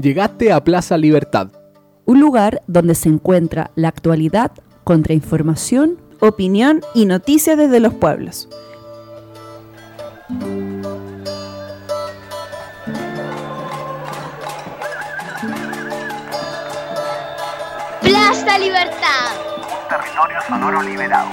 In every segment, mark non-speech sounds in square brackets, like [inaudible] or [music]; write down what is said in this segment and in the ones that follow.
Llegaste a Plaza Libertad. Un lugar donde se encuentra la actualidad, contrainformación, opinión y noticias desde los pueblos. Plaza Libertad. Territorio sonoro liberado.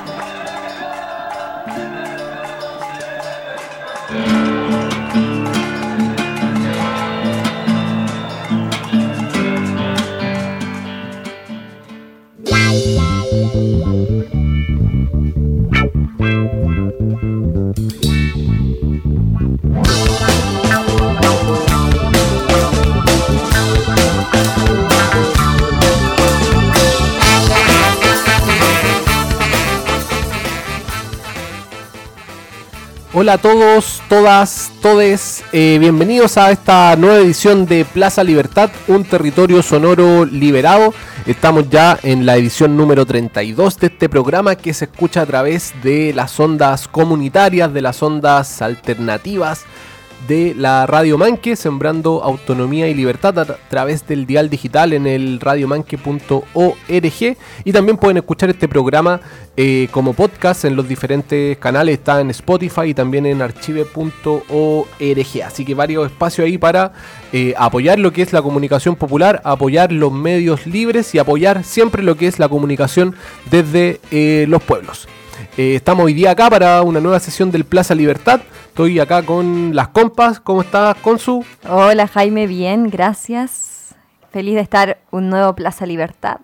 Hola a todos, todas, todes, eh, bienvenidos a esta nueva edición de Plaza Libertad, un territorio sonoro liberado. Estamos ya en la edición número 32 de este programa que se escucha a través de las ondas comunitarias, de las ondas alternativas de la Radio Manque, sembrando autonomía y libertad a través del dial digital en el radiomanque.org y también pueden escuchar este programa eh, como podcast en los diferentes canales, está en Spotify y también en archive.org, así que varios espacios ahí para eh, apoyar lo que es la comunicación popular, apoyar los medios libres y apoyar siempre lo que es la comunicación desde eh, los pueblos. estamos hoy día acá para una nueva sesión del Plaza Libertad. Estoy acá con las compas. ¿Cómo estás, Consu? Hola, Jaime, bien, gracias. Feliz de estar un nuevo Plaza Libertad.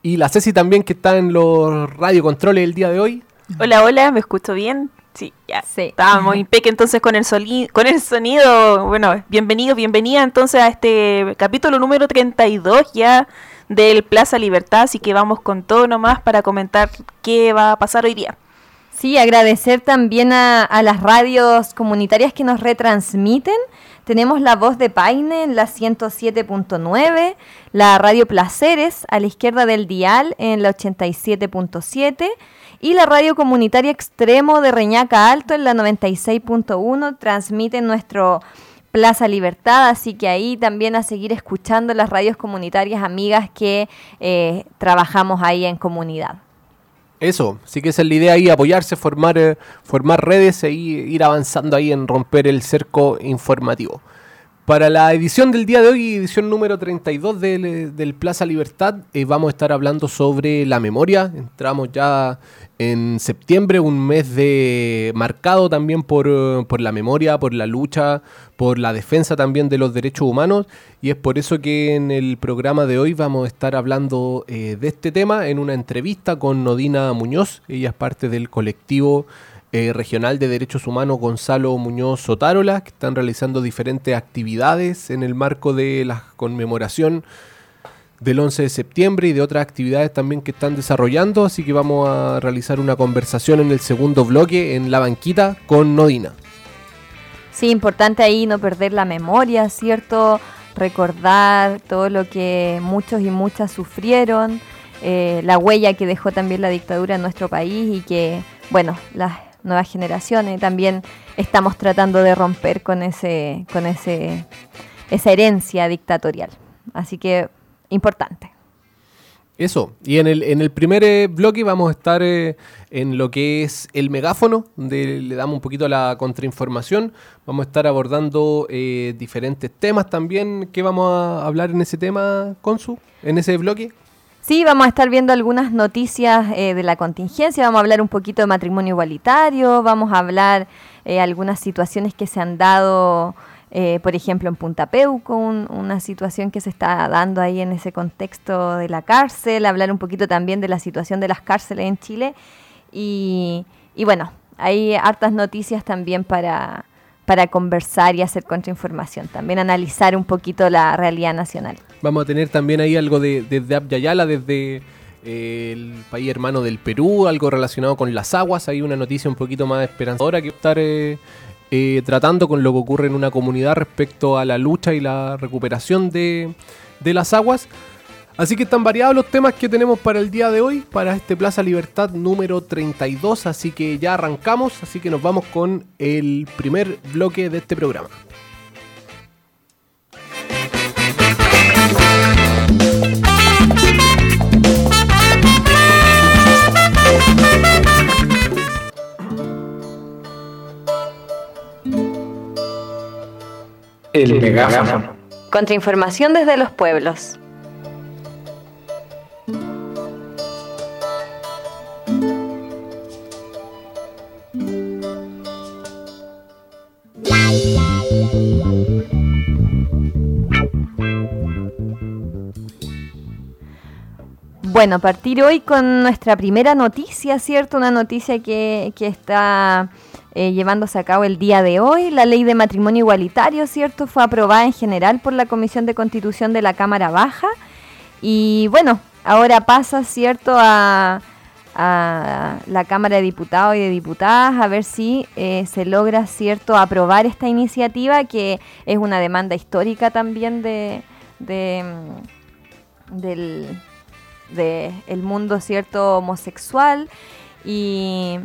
Y la Ceci también, que está en los radiocontroles el día de hoy. Hola, hola, ¿me escucho bien? Sí, ya. Sí. Estábamos [laughs] impeque entonces con el, soli- con el sonido. Bueno, bienvenido, bienvenida entonces a este capítulo número 32 ya del Plaza Libertad. Así que vamos con todo nomás para comentar qué va a pasar hoy día. Sí, agradecer también a, las radios comunitarias que nos retransmiten. Tenemos la voz de Paine en la 107.9, la radio Placeres a la izquierda del dial en la 87.7 y la radio comunitaria Extremo de Reñaca Alto en la 96.1. Transmiten nuestro Plaza Libertad, así que ahí también a seguir escuchando las radios comunitarias amigas que eh, trabajamos ahí en comunidad. Eso, sí que esa es la idea ahí, apoyarse, formar, eh, formar redes e ir avanzando ahí en romper el cerco informativo. Para la edición del día de hoy, edición número 32 del, del Plaza Libertad, eh, vamos a estar hablando sobre la memoria. Entramos ya en septiembre, un mes de marcado también por, por la memoria, por la lucha, por la defensa también de los derechos humanos. Y es por eso que en el programa de hoy vamos a estar hablando eh, de este tema en una entrevista con Nodina Muñoz. Ella es parte del colectivo eh, regional de derechos humanos Gonzalo Muñoz Sotárola, que están realizando diferentes actividades en el marco de la conmemoración del 11 de septiembre y de otras actividades también que están desarrollando. Así que vamos a realizar una conversación en el segundo bloque en la banquita con Nodina. Sí, importante ahí no perder la memoria, ¿cierto? Recordar todo lo que muchos y muchas sufrieron, eh, la huella que dejó también la dictadura en nuestro país y que, bueno, las nuevas generaciones también estamos tratando de romper con ese, con ese, esa herencia dictatorial. Así que, importante. Eso, y en el, en el primer eh, bloque vamos a estar eh, en lo que es el megáfono, donde le damos un poquito la contrainformación. Vamos a estar abordando eh, diferentes temas también. ¿Qué vamos a hablar en ese tema, Consu? En ese bloque. Sí, vamos a estar viendo algunas noticias eh, de la contingencia, vamos a hablar un poquito de matrimonio igualitario, vamos a hablar eh, algunas situaciones que se han dado, eh, por ejemplo, en Punta Peuco, un- una situación que se está dando ahí en ese contexto de la cárcel, hablar un poquito también de la situación de las cárceles en Chile. Y, bueno, hay hartas noticias también para, para conversar y hacer contrainformación, también analizar un poquito la realidad nacional. Vamos a tener también ahí algo de, desde Abya desde eh, el país hermano del Perú, algo relacionado con las aguas. Hay una noticia un poquito más esperanzadora que estar eh, eh, tratando con lo que ocurre en una comunidad respecto a la lucha y la recuperación de, de las aguas. Así que están variados los temas que tenemos para el día de hoy, para este Plaza Libertad número 32. Así que ya arrancamos, así que nos vamos con el primer bloque de este programa. El megáfono. Contrainformación desde los pueblos. Bueno, partir hoy con nuestra primera noticia, ¿cierto? Una noticia que, que está eh, llevándose a cabo el día de hoy. La ley de matrimonio igualitario, ¿cierto? Fue aprobada en general por la Comisión de Constitución de la Cámara Baja. Y bueno, ahora pasa, ¿cierto?, a, la Cámara de Diputados y de Diputadas a ver si eh, se logra, ¿cierto?, aprobar esta iniciativa que es una demanda histórica también de, de mm, del de el mundo cierto homosexual y,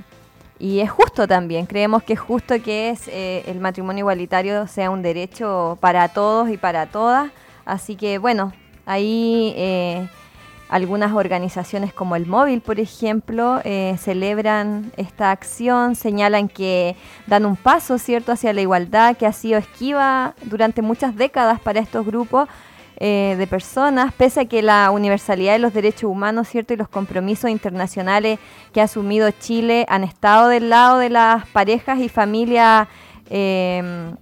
y es justo también creemos que es justo que es eh, el matrimonio igualitario sea un derecho para todos y para todas. Así que bueno ahí eh, algunas organizaciones como el móvil por ejemplo eh, celebran esta acción señalan que dan un paso cierto hacia la igualdad que ha sido esquiva durante muchas décadas para estos grupos eh, de personas, pese a que la universalidad de los derechos humanos, ¿cierto? Y los compromisos internacionales que ha asumido Chile han estado del lado de las parejas y familias eh,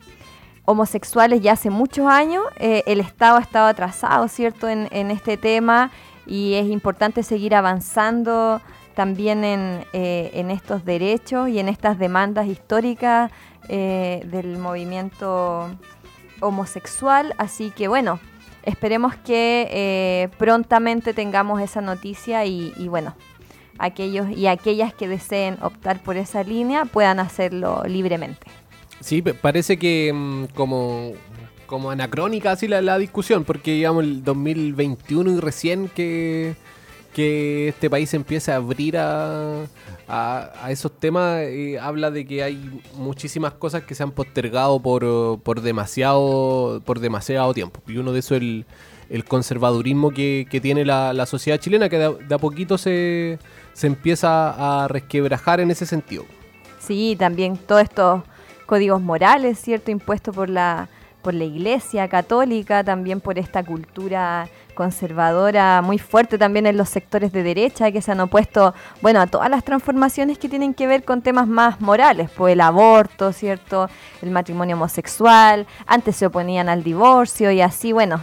homosexuales ya hace muchos años. Eh, el Estado ha estado atrasado, ¿cierto? En, este tema y es importante seguir avanzando también en, en estos derechos y en estas demandas históricas del movimiento homosexual. Así que bueno, esperemos que eh, prontamente tengamos esa noticia y, bueno, aquellos y aquellas que deseen optar por esa línea puedan hacerlo libremente. Sí, parece que mm, como, como anacrónica así la, la, discusión, porque digamos el 2021 y recién que, que este país empieza a abrir a, a, a esos temas, eh, habla de que hay muchísimas cosas que se han postergado por, por, demasiado, por demasiado tiempo. Y uno de esos es el, el conservadurismo que, que tiene la, la, sociedad chilena, que de, de a poquito se, se empieza a resquebrajar en ese sentido. Sí, también todos estos códigos morales, ¿cierto? Impuestos por la, por la Iglesia Católica, también por esta cultura conservadora muy fuerte también en los sectores de derecha que se han opuesto, bueno, a todas las transformaciones que tienen que ver con temas más morales, pues el aborto, ¿cierto? El matrimonio homosexual, antes se oponían al divorcio y así, bueno,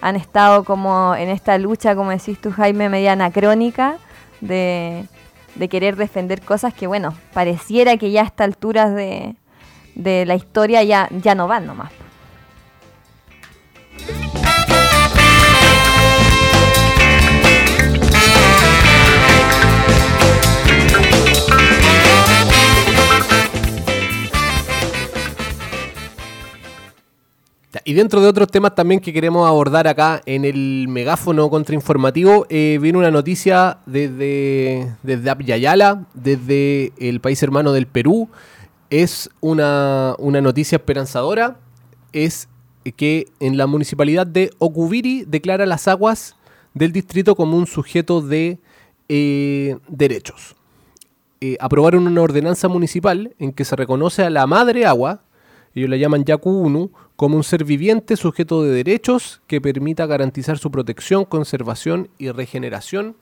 han estado como en esta lucha, como decís tú, Jaime, media anacrónica de, de querer defender cosas que, bueno, pareciera que ya a estas alturas de, de la historia ya, ya no van nomás. Y dentro de otros temas también que queremos abordar acá en el megáfono contrainformativo, eh, viene una noticia desde, desde Abyayala, desde el país hermano del Perú. Es una, una noticia esperanzadora. Es que en la municipalidad de Ocubiri declara las aguas del distrito como un sujeto de eh, derechos. Eh, aprobaron una ordenanza municipal en que se reconoce a la madre agua, ellos la llaman Yaku 1, como un ser viviente sujeto de derechos que permita garantizar su protección, conservación y regeneración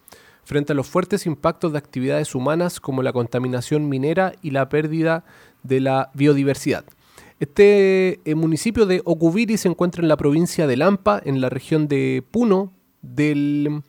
frente a los fuertes impactos de actividades humanas como la contaminación minera y la pérdida de la biodiversidad. Este eh, municipio de Ocubiri se encuentra en la provincia de Lampa, en la región de Puno del,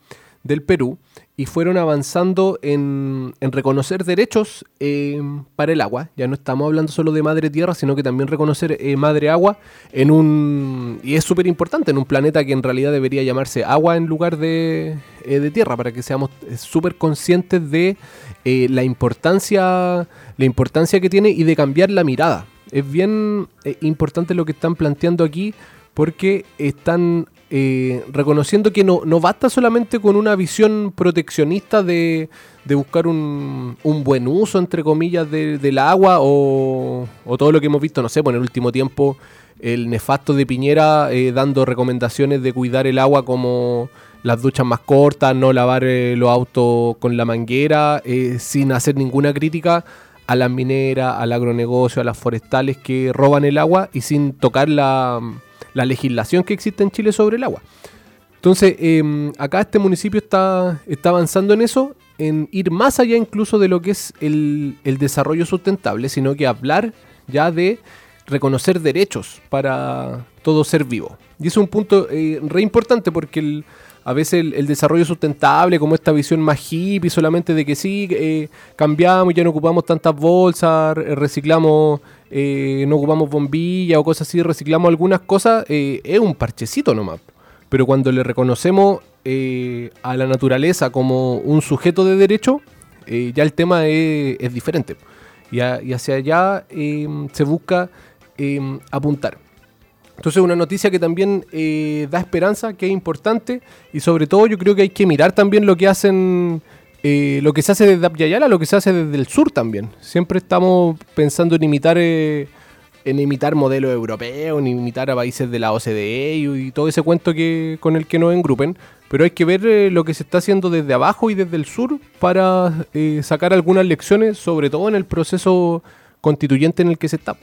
del Perú, y fueron avanzando en, en reconocer derechos eh, para el agua. Ya no estamos hablando solo de madre tierra, sino que también reconocer eh, madre agua en un... Y es súper importante, en un planeta que en realidad debería llamarse agua en lugar de, eh, de tierra, para que seamos súper conscientes de la, importancia, la importancia que tiene y de cambiar la mirada. Es bien importante lo que están planteando aquí porque están eh, reconociendo que no, basta solamente con una visión proteccionista de, de buscar un, un, buen uso, entre comillas, de, del agua o, o, todo lo que hemos visto, no sé, por pues en el último tiempo el nefasto de Piñera eh, dando recomendaciones de cuidar el agua como las duchas más cortas, no lavar eh, los autos con la manguera, eh, sin hacer ninguna crítica a las mineras, al agronegocio, a las forestales que roban el agua y sin tocar la, la legislación que existe en Chile sobre el agua. Entonces, em, acá este municipio está, está avanzando en eso, en ir más allá incluso de lo que es el, el desarrollo sustentable, sino que hablar ya de reconocer derechos para todo ser vivo. Y es un punto eh, re importante porque el, a veces el, desarrollo sustentable, como esta visión más hippie, solamente de que sí, eh, cambiamos, ya no ocupamos tantas bolsas, re- reciclamos, eh, no ocupamos bombillas o cosas así, reciclamos algunas cosas, eh, es un parchecito nomás. Pero cuando le reconocemos eh, a la naturaleza como un sujeto de derecho, ya el tema es, diferente. Y, y hacia allá eh, se busca eh, apuntar. Entonces una noticia que también da esperanza, que es importante y sobre todo yo creo que hay que mirar también lo que hacen, eh, lo que se hace desde Abya lo que se hace desde el sur también. Siempre estamos pensando en imitar, eh, en imitar modelos europeos, en imitar a países de la OCDE y, y todo ese cuento que con el que nos engrupen. Pero hay que ver eh, lo que se está haciendo desde abajo y desde el sur para eh, sacar algunas lecciones, sobre todo en el proceso constituyente en el que se está.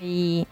y,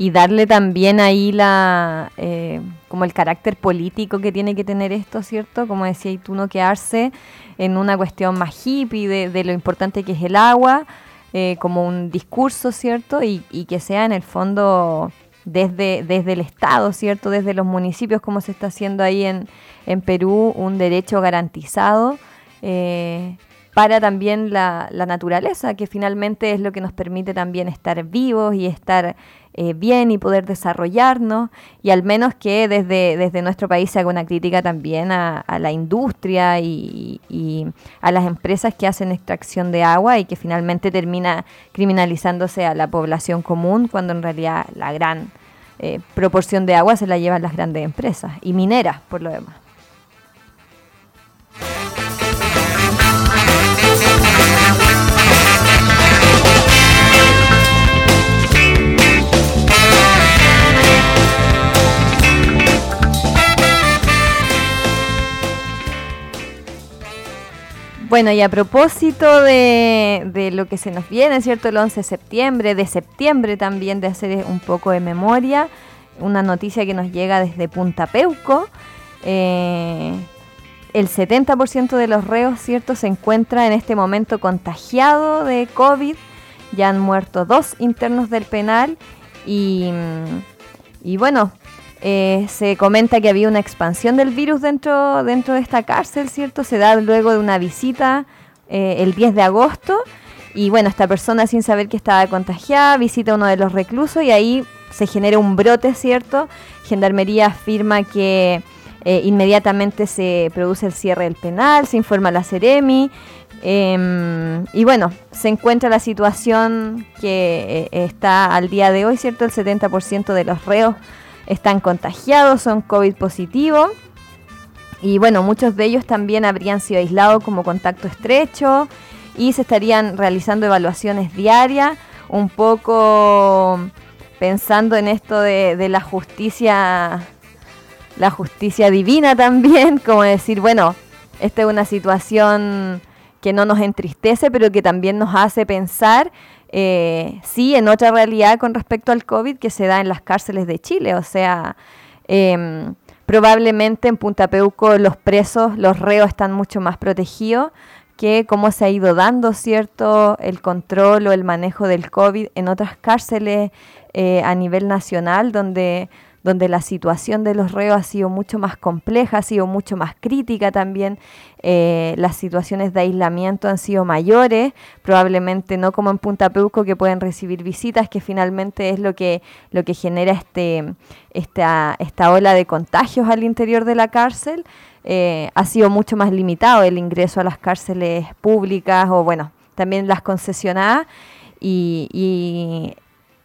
y darle también ahí la eh, como el carácter político que tiene que tener esto, ¿cierto? Como decía, y tú no quedarse en una cuestión más hippie de, lo importante que es el agua, eh, como un discurso, ¿cierto? Y, y que sea en el fondo desde, desde el Estado, ¿cierto? Desde los municipios, como se está haciendo ahí en, en Perú, un derecho garantizado. eh, para también la, la naturaleza, que finalmente es lo que nos permite también estar vivos y estar eh, bien y poder desarrollarnos, y al menos que desde, desde nuestro país se haga una crítica también a, a la industria y, a las empresas que hacen extracción de agua y que finalmente termina criminalizándose a la población común, cuando en realidad la gran eh, proporción de agua se la llevan las grandes empresas y mineras por lo demás. Bueno, y a propósito de, lo que se nos viene, ¿cierto? El 11 de septiembre, de septiembre también, de hacer un poco de memoria, una noticia que nos llega desde Punta Peuco. eh, el 70% de los reos, ¿cierto?, se encuentra en este momento contagiado de COVID. Ya han muerto dos internos del penal y bueno, eh, se comenta que había una expansión del virus dentro, dentro de esta cárcel, ¿cierto? Se da luego de una visita eh, el 10 de agosto y bueno, esta persona sin saber que estaba contagiada visita a uno de los reclusos y ahí se genera un brote, ¿cierto? Gendarmería afirma que eh, inmediatamente se produce el cierre del penal, se informa a la Ceremi. em, y bueno, se encuentra la situación que eh, está al día de hoy, ¿cierto? El 70% de los reos están contagiados, son COVID positivo. Y bueno, muchos de ellos también habrían sido aislados como contacto estrecho y se estarían realizando evaluaciones diarias, un poco pensando en esto de, de la justicia, la justicia divina también, [laughs] como decir, bueno, esta es una situación que no nos entristece, pero que también nos hace pensar, eh, sí, en otra realidad con respecto al COVID que se da en las cárceles de Chile. O sea, em, probablemente en Punta Peuco los presos, los reos están mucho más protegidos que cómo se ha ido dando, ¿cierto?, el control o el manejo del COVID en otras cárceles eh, a nivel nacional, donde, donde la situación de los reos ha sido mucho más compleja, ha sido mucho más crítica también. eh, las situaciones de aislamiento han sido mayores, probablemente no como en Punta Peuco, que pueden recibir visitas, que finalmente es lo que, lo que genera este, esta, esta ola de contagios al interior de la cárcel. Eh, ha sido mucho más limitado el ingreso a las cárceles públicas o, bueno, también las concesionadas. Y, y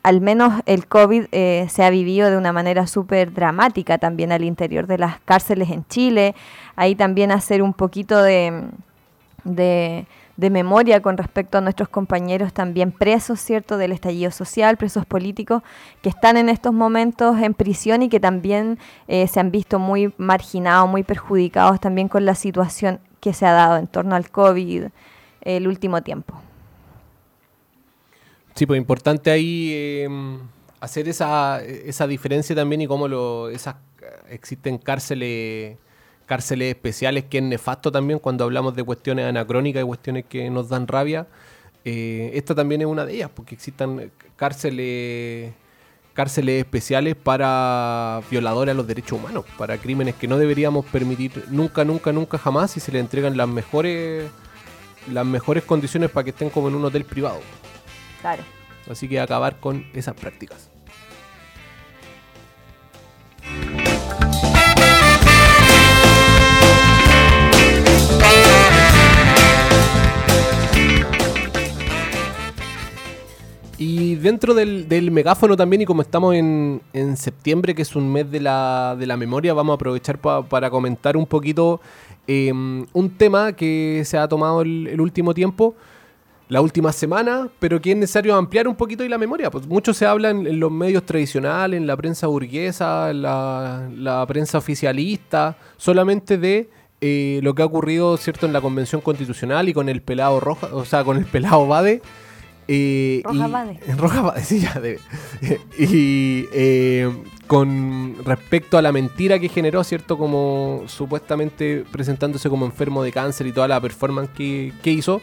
al menos el COVID eh, se ha vivido de una manera súper dramática también al interior de las cárceles en Chile. Ahí también hacer un poquito de, de, de memoria con respecto a nuestros compañeros también presos, ¿cierto?, del estallido social, presos políticos que están en estos momentos en prisión y que también eh, se han visto muy marginados, muy perjudicados también con la situación que se ha dado en torno al COVID el último tiempo. Sí, pues importante ahí eh, hacer esa, esa diferencia también y cómo lo, esas, existen cárceles cárceles especiales que es nefasto también cuando hablamos de cuestiones anacrónicas y cuestiones que nos dan rabia. Eh, esta también es una de ellas, porque existan cárceles cárceles especiales para violadores a los derechos humanos, para crímenes que no deberíamos permitir nunca, nunca, nunca jamás y se le entregan las mejores las mejores condiciones para que estén como en un hotel privado. Claro. Así que acabar con esas prácticas. Y dentro del, megáfono también, y como estamos en, septiembre, que es un mes de la, de la memoria, vamos a aprovechar pa- para comentar un poquito eh, un tema que se ha tomado el último tiempo, la última semana, pero que es necesario ampliar un poquito y la memoria. Pues mucho se habla en, en los medios tradicionales, en la prensa burguesa, en la, la prensa oficialista, solamente de eh, lo que ha ocurrido, ¿cierto?, en la Convención Constitucional y con el pelado roja, o sea, con el pelado Bade. eh, Roja y- Bade. [laughs] Roja Bade, sí, ya debe. y eh, con respecto a la mentira que generó, ¿cierto? Como supuestamente presentándose como enfermo de cáncer y toda la performance que, que hizo.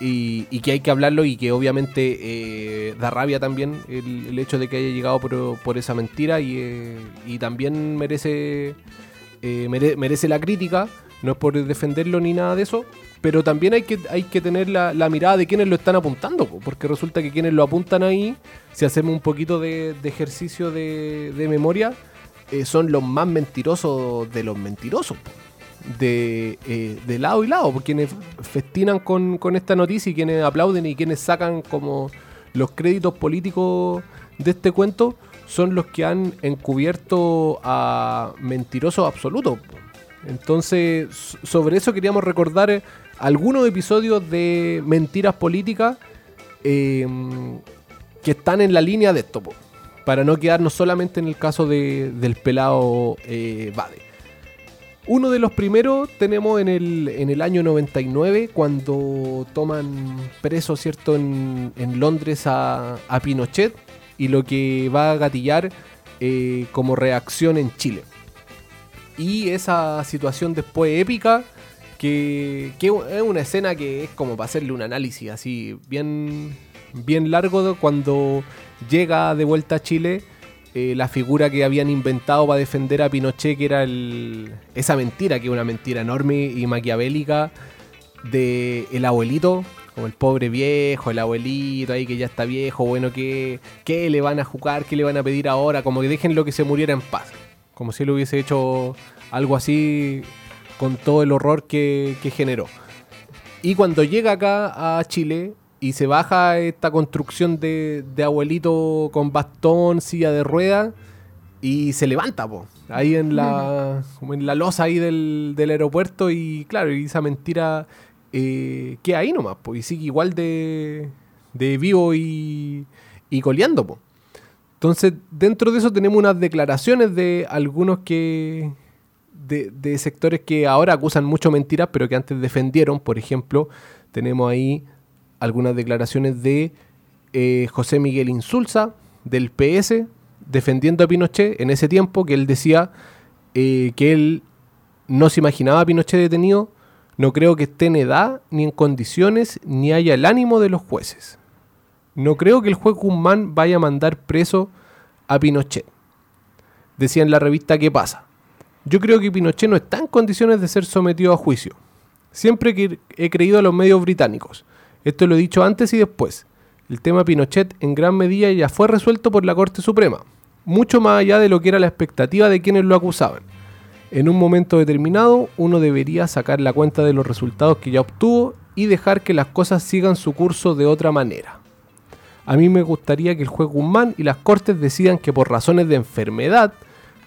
Y, que hay que hablarlo y que obviamente eh, da rabia también el, hecho de que haya llegado por, esa mentira y, eh, también merece, eh, mere- merece la crítica, no es por defenderlo ni nada de eso, pero también hay que, hay que tener la, mirada de quienes lo están apuntando, po, porque resulta que quienes lo apuntan ahí, si hacemos un poquito de, ejercicio de, memoria, son los más mentirosos de los mentirosos. De, eh, de lado y lado, porque quienes festinan con, con esta noticia y quienes aplauden y quienes sacan como los créditos políticos de este cuento son los que han encubierto a mentirosos absolutos. Entonces, sobre eso queríamos recordar eh, algunos episodios de mentiras políticas eh, que están en la línea de esto, para no quedarnos solamente en el caso de- del pelado eh, Bade. Uno de los primeros tenemos en el, en el año 99, cuando toman preso, ¿cierto?, en, en Londres a, a Pinochet y lo que va a gatillar eh, como reacción en Chile. Y esa situación después épica, que, que es una escena que es como para hacerle un análisis así bien, bien largo cuando llega de vuelta a Chile eh, la figura que habían inventado para defender a Pinochet, que era el, esa mentira, que es una mentira enorme y maquiavélica de el abuelito, como el pobre viejo, el abuelito ahí que ya está viejo, bueno, ¿qué, qué le van a jugar? ¿Qué le van a pedir ahora? Como que déjenlo que se muriera en paz. Como si él hubiese hecho algo así con todo el horror que, que generó. Y cuando llega acá a Chile y se baja esta construcción de, de abuelito con bastón, silla de rueda, y se levanta, po, ahí en la, como en la losa ahí del, del aeropuerto, y claro, y esa mentira eh, queda ahí nomás, po, y sigue igual de, de vivo y, y coleando, po. Entonces, dentro de eso tenemos unas declaraciones de algunos que. De, de sectores que ahora acusan mucho mentiras, pero que antes defendieron. Por ejemplo, tenemos ahí algunas declaraciones de eh, José Miguel Insulza, del PS, defendiendo a Pinochet en ese tiempo, que él decía eh, que él no se imaginaba a Pinochet detenido. No creo que esté en edad, ni en condiciones, ni haya el ánimo de los jueces. No creo que el juez Guzmán vaya a mandar preso a Pinochet. Decía en la revista ¿Qué pasa? Yo creo que Pinochet no está en condiciones de ser sometido a juicio. Siempre que he creído a los medios británicos. Esto lo he dicho antes y después. El tema Pinochet en gran medida ya fue resuelto por la Corte Suprema, mucho más allá de lo que era la expectativa de quienes lo acusaban. En un momento determinado, uno debería sacar la cuenta de los resultados que ya obtuvo y dejar que las cosas sigan su curso de otra manera. A mí me gustaría que el juez Guzmán y las cortes decidan que por razones de enfermedad,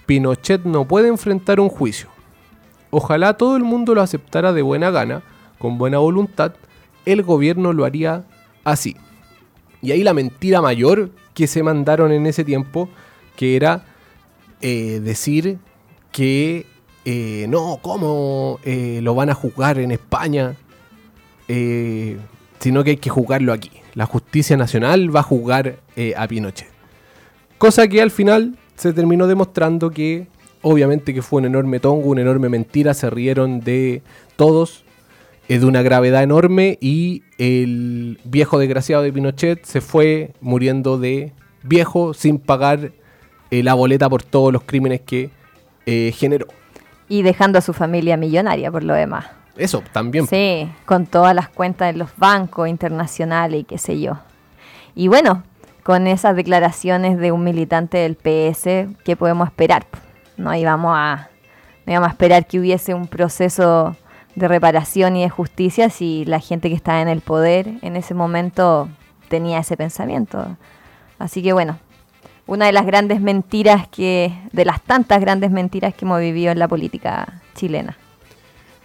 Pinochet no puede enfrentar un juicio. Ojalá todo el mundo lo aceptara de buena gana, con buena voluntad, el gobierno lo haría así. Y ahí la mentira mayor que se mandaron en ese tiempo, que era eh, decir que eh, no, ¿cómo eh, lo van a juzgar en España? sino que hay que juzgarlo aquí. La justicia nacional va a juzgar a Pinochet. Cosa que al final se terminó demostrando que obviamente que fue un enorme tongo, una enorme mentira, se rieron de todos, es de una gravedad enorme y el viejo desgraciado de Pinochet se fue muriendo de viejo sin pagar eh, la boleta por todos los crímenes que eh, generó. Y dejando a su familia millonaria por lo demás. Eso también. Sí, con todas las cuentas de los bancos internacionales y qué sé yo. Y bueno, con esas declaraciones de un militante del PS, ¿qué podemos esperar? No íbamos a, no íbamos a esperar que hubiese un proceso de reparación y de justicia si la gente que estaba en el poder en ese momento tenía ese pensamiento. Así que bueno, una de las grandes mentiras que, de las tantas grandes mentiras que hemos vivido en la política chilena.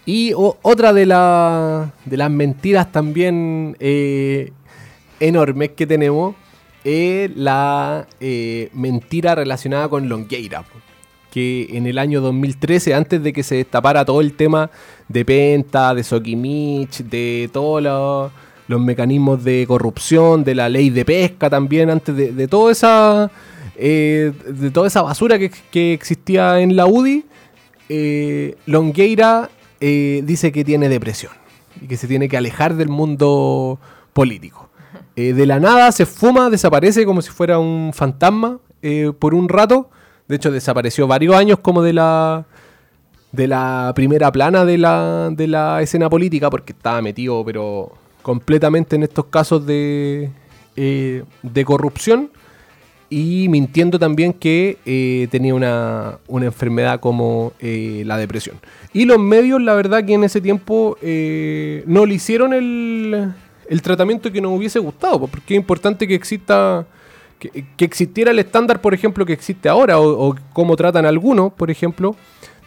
Y otra de, la- de las mentiras también eh, enormes que tenemos es la eh, mentira relacionada con Longueira. Que en el año 2013, antes de que se destapara todo el tema de Penta, de Sokimich, de todos los, mecanismos de corrupción, de la ley de pesca también, antes de, toda esa eh, de toda esa basura que, existía en la UDI, eh, Longueira eh, dice que tiene depresión y que se tiene que alejar del mundo político. Eh, de la nada se fuma, desaparece como si fuera un fantasma por un rato. De hecho, desapareció varios años como de la de la primera plana de la, de la escena política porque estaba metido pero completamente en estos casos de, eh, de corrupción y mintiendo también que eh, tenía una, una enfermedad como eh, la depresión. Y los medios, la verdad que en ese tiempo no le hicieron el, el tratamiento que nos hubiese gustado, po, porque es importante que exista... Que, existiera el estándar, por ejemplo, que existe ahora, o, cómo tratan algunos, por ejemplo,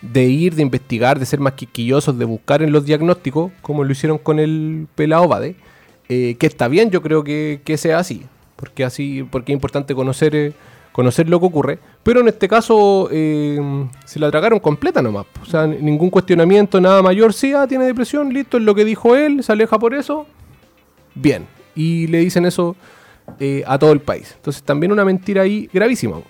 de ir, de investigar, de ser más quisquillosos, de buscar en los diagnósticos, como lo hicieron con el pelado Bade, eh, que está bien, yo creo que, que sea así, porque así, porque es importante conocer, eh, conocer lo que ocurre, pero en este caso eh, se la tragaron completa nomás, o sea, ningún cuestionamiento, nada mayor, sí, ah, tiene depresión, listo, es lo que dijo él, se aleja por eso, bien, y le dicen eso eh, a todo el país, entonces también una mentira ahí gravísima.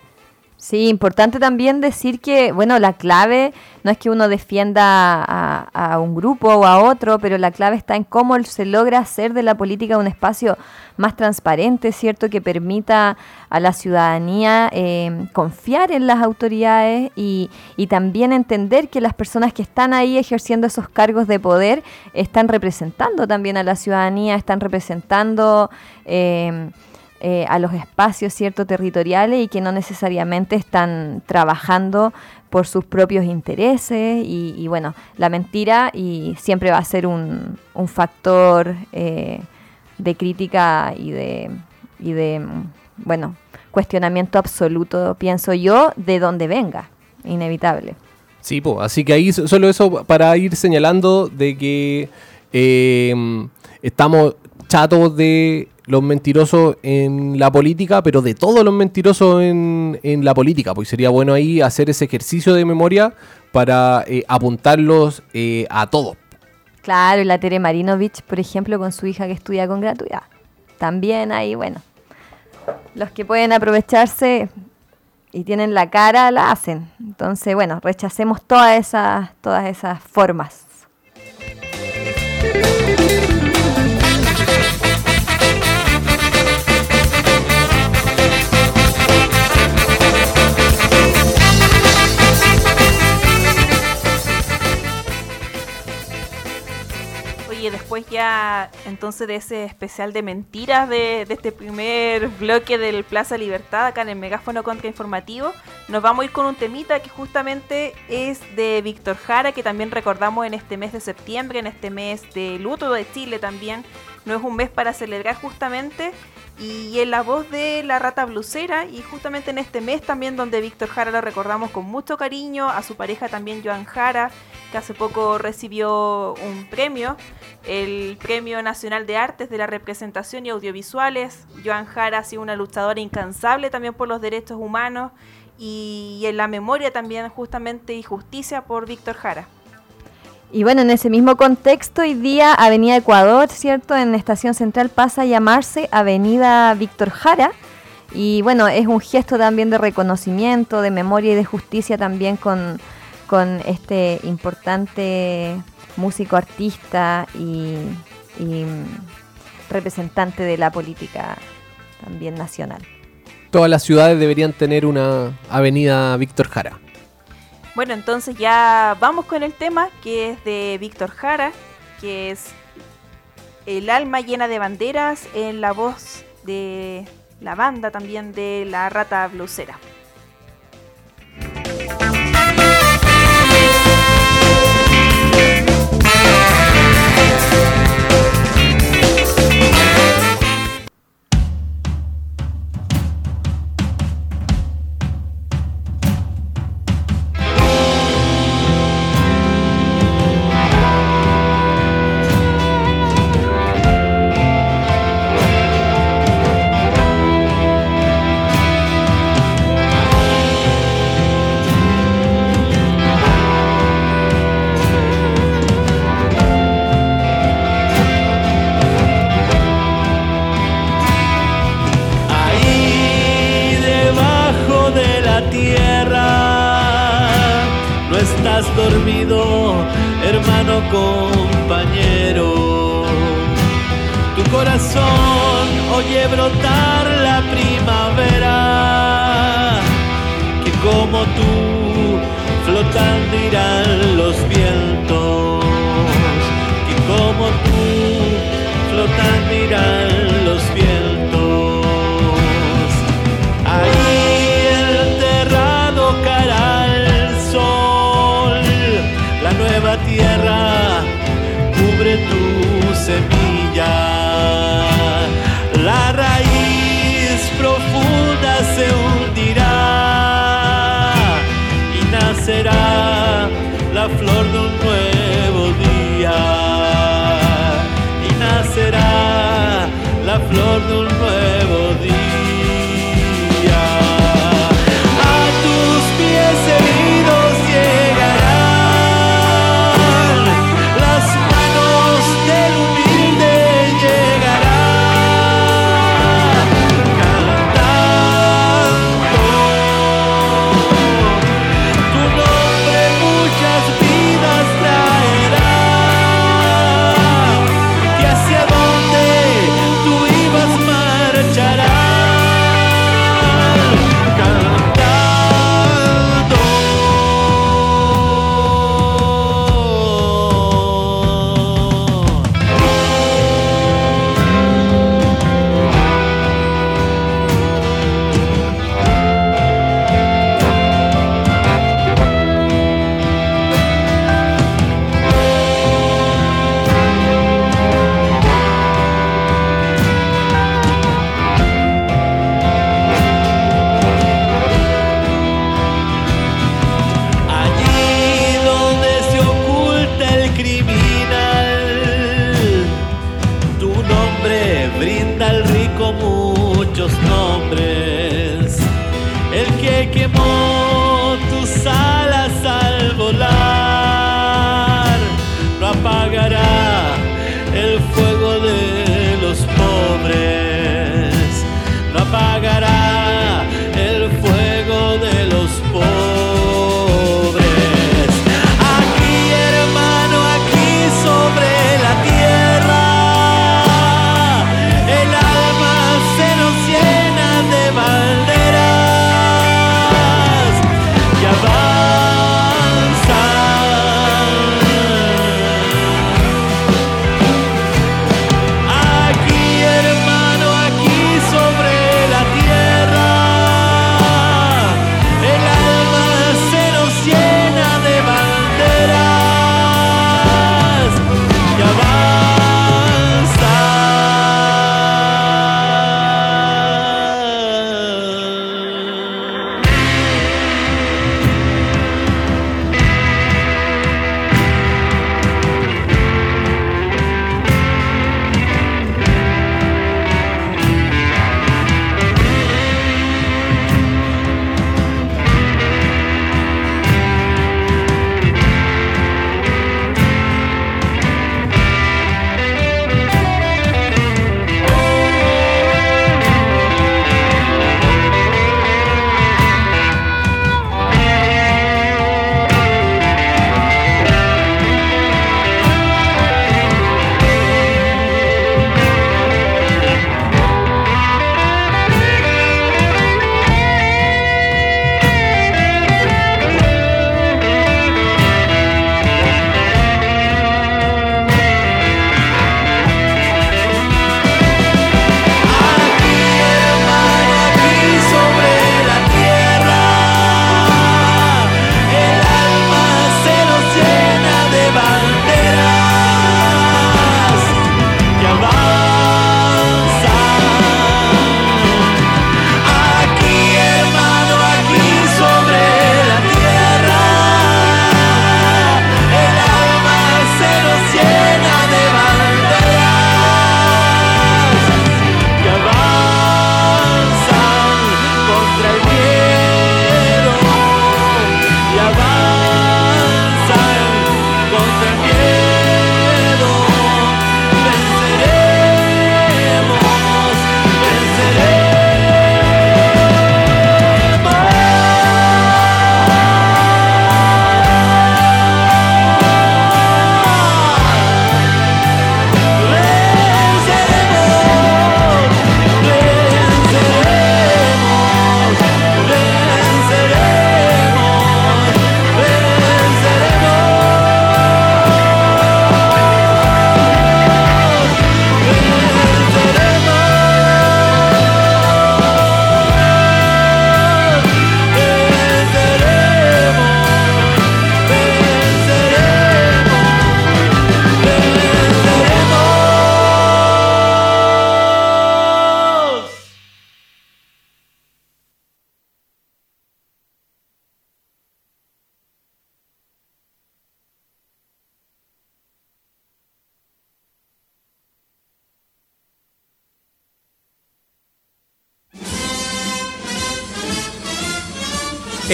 Sí, importante también decir que, bueno, la clave no es que uno defienda a, a un grupo o a otro, pero la clave está en cómo se logra hacer de la política un espacio más transparente, ¿cierto? Que permita a la ciudadanía eh, confiar en las autoridades y, y también entender que las personas que están ahí ejerciendo esos cargos de poder están representando también a la ciudadanía, están representando... eh, eh, a los espacios cierto territoriales y que no necesariamente están trabajando por sus propios intereses y, bueno la mentira y siempre va a ser un, factor eh, de crítica y de bueno cuestionamiento absoluto pienso yo de donde venga inevitable. Sí, po, así que ahí so- solo eso para ir señalando de que eh, estamos chatos de los mentirosos en la política, pero de todos los mentirosos en, en la política, pues sería bueno ahí hacer ese ejercicio de memoria para eh, apuntarlos eh, a todos. Claro, y la Tere Marinovich, por ejemplo, con su hija que estudia con gratuidad. También ahí, bueno, los que pueden aprovecharse y tienen la cara, la hacen. Entonces, bueno, rechacemos todas esas, todas esas formas. Después ya, entonces de ese especial de mentiras de, de este primer bloque del Plaza Libertad, acá en el megáfono contrainformativo, nos vamos a ir con un temita que justamente es de Víctor Jara, que también recordamos en este mes de septiembre, en este mes de luto de Chile también. No es un mes para celebrar justamente, y en la voz de la rata blusera, y justamente en este mes también donde Víctor Jara lo recordamos con mucho cariño, a su pareja también Joan Jara, que hace poco recibió un premio, el Premio Nacional de Artes de la Representación y Audiovisuales. Joan Jara ha sido una luchadora incansable también por los derechos humanos y en la memoria también justamente y justicia por Víctor Jara. Y bueno, en ese mismo contexto, hoy día Avenida Ecuador, ¿cierto? En Estación Central pasa a llamarse Avenida Víctor Jara. Y bueno, es un gesto también de reconocimiento, de memoria y de justicia también con, con este importante músico, artista y, y, mm, representante de la política también nacional. Todas las ciudades deberían tener una avenida Víctor Jara. Bueno, entonces ya vamos con el tema que es de Víctor Jara, que es El alma llena de banderas en la voz de la banda también de La Rata Blusera. tan viral. Flor de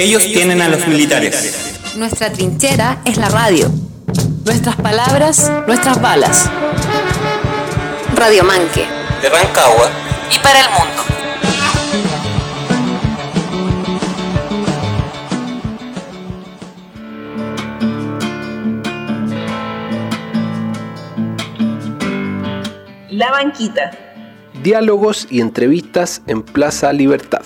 Ellos tienen a los militares. Nuestra trinchera es la radio. Nuestras palabras, nuestras balas. Radio Manque. De Rancagua. Y para el mundo. La banquita. Diálogos y entrevistas en Plaza Libertad.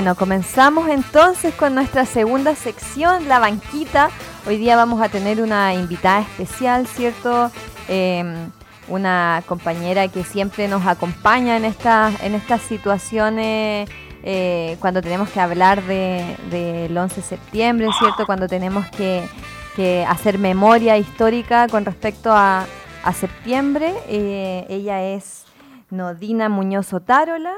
Bueno, comenzamos entonces con nuestra segunda sección, la banquita. Hoy día vamos a tener una invitada especial, ¿cierto? Em, una compañera que siempre nos acompaña en, esta, en estas situaciones eh, cuando tenemos que hablar del de, 11 de septiembre, ¿cierto? Cuando tenemos que, hacer memoria histórica con respecto a, a septiembre. Eh, ella es Nodina Muñoz Otárola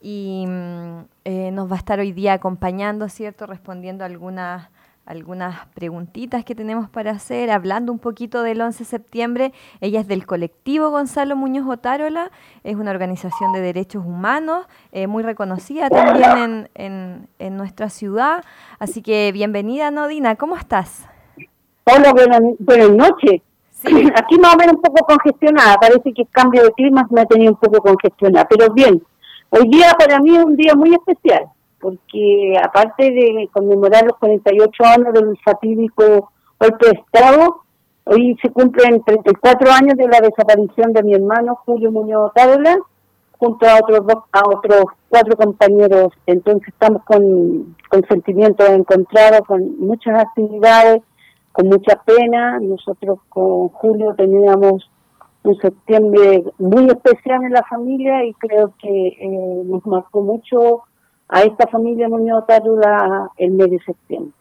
y mm, eh, nos va a estar hoy día acompañando, ¿cierto? Respondiendo algunas, algunas preguntitas que tenemos para hacer, hablando un poquito del 11 de septiembre. Ella es del colectivo Gonzalo Muñoz Otárola, es una organización de derechos humanos eh, muy reconocida también en, en, en, nuestra ciudad. Así que bienvenida, Nodina, ¿cómo estás? Hola, buenas, buenas noches. Sí. [clears throat] Aquí más o menos un poco congestionada, parece que el cambio de clima me ha tenido un poco congestionada, pero bien. Hoy día para mí es un día muy especial, porque aparte de conmemorar los 48 años del fatídico golpe de Estado, hoy se cumplen 34 años de la desaparición de mi hermano Julio Muñoz Tábula, junto a otros dos, a otros cuatro compañeros. Entonces estamos con, con sentimientos encontrados, con muchas actividades, con mucha pena. Nosotros con Julio teníamos un septiembre muy especial en la familia y creo que eh, nos marcó mucho a esta familia Muñoz Tárula el mes de septiembre.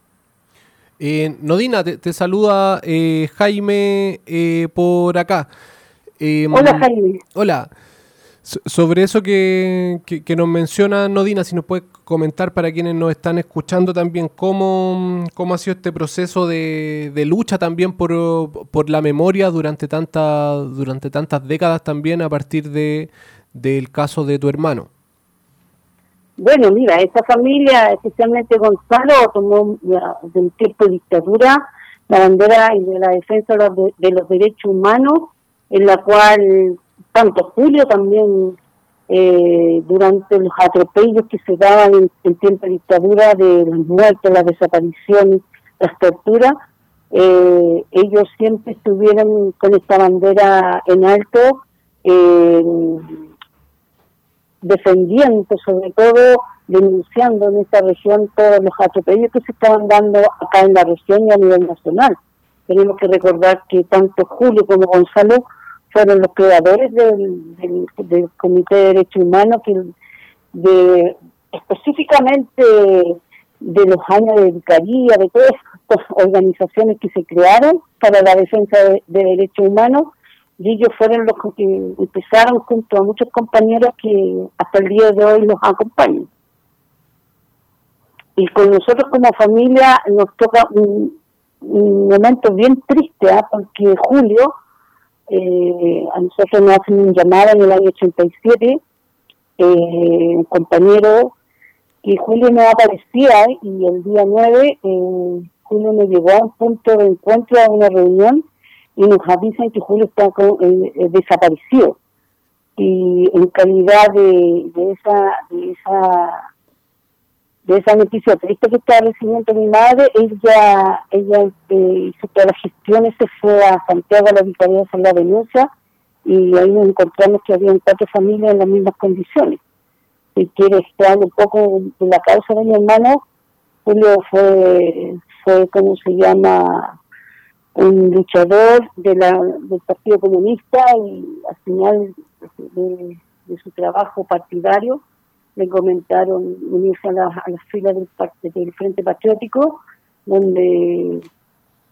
Eh, Nodina, te, te saluda eh, Jaime eh, por acá. Em, hola Jaime. Hola. So sobre eso que, que, nos menciona Nodina, si nos puedes comentar para quienes nos están escuchando también cómo, cómo ha sido este proceso de, de lucha también por, por, la memoria durante, tanta, durante tantas décadas también a partir de, del caso de tu hermano. Bueno, mira, esa familia, especialmente Gonzalo, tomó del tiempo de dictadura la bandera de la defensa de los derechos humanos, en la cual tanto Julio también eh, durante los atropellos que se daban en, en tiempo de dictadura de las muertes, las desapariciones, las torturas, eh, ellos siempre estuvieron con esta bandera en alto, eh, defendiendo sobre todo, denunciando en esta región todos los atropellos que se estaban dando acá en la región y a nivel nacional. Tenemos que recordar que tanto Julio como Gonzalo fueron los creadores del, Comité de Derechos Humanos, que de, específicamente de los años de Vicaría, de todas estas organizaciones que se crearon para la defensa de, de derechos humanos, y ellos fueron los que empezaron junto a muchos compañeros que hasta el día de hoy nos acompañan. Y con nosotros como familia nos toca un, un momento bien triste, ¿eh? porque Julio, eh, a nosotros nos hacen un llamado en el año 87, eh, un compañero que Julio no aparecía y el día 9 eh, Julio me llegó a un punto de encuentro, a una reunión, y nos avisan que Julio está con, eh, desaparecido. Y en calidad de, de esa de esa de esa noticia triste que estaba recibiendo mi madre, ella ella eh, hizo todas las gestiones, se fue a Santiago a la Vicaría de la denuncia y ahí nos encontramos que habían cuatro familias en las mismas condiciones. Si quiere estar un poco de la causa de mi hermano, Julio fue, fue como se llama, un luchador de la, del Partido Comunista y al final de su trabajo partidario le comentaron unirse a, la, las filas del, del Frente Patriótico, donde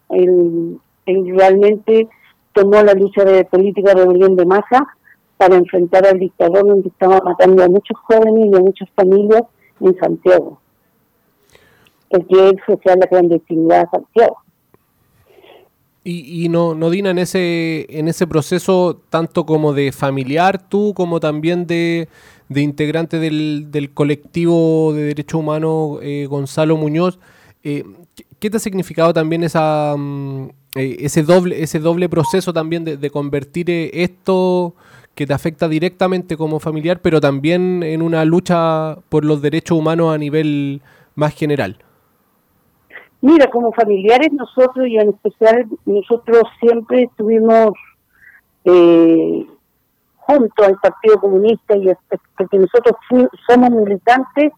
él realmente tomó la lucha de política de rebelión de masa para enfrentar al dictador donde estaba matando a muchos jóvenes y a muchas familias en Santiago. Porque él fue la clandestinidad a Santiago. Y, y no, no Dina, en ese, en ese proceso, tanto como de familiar tú, como también de, de integrante del, del colectivo de derechos humanos eh, Gonzalo Muñoz, eh, ¿qué- ¿qué te ha significado también esa, mm, eh, ese, doble, ese doble proceso también de, de convertir eh, esto que te afecta directamente como familiar, pero también en una lucha por los derechos humanos a nivel más general? Mira, como familiares nosotros y en especial nosotros siempre estuvimos eh, junto al Partido Comunista y es- porque nosotros somos militantes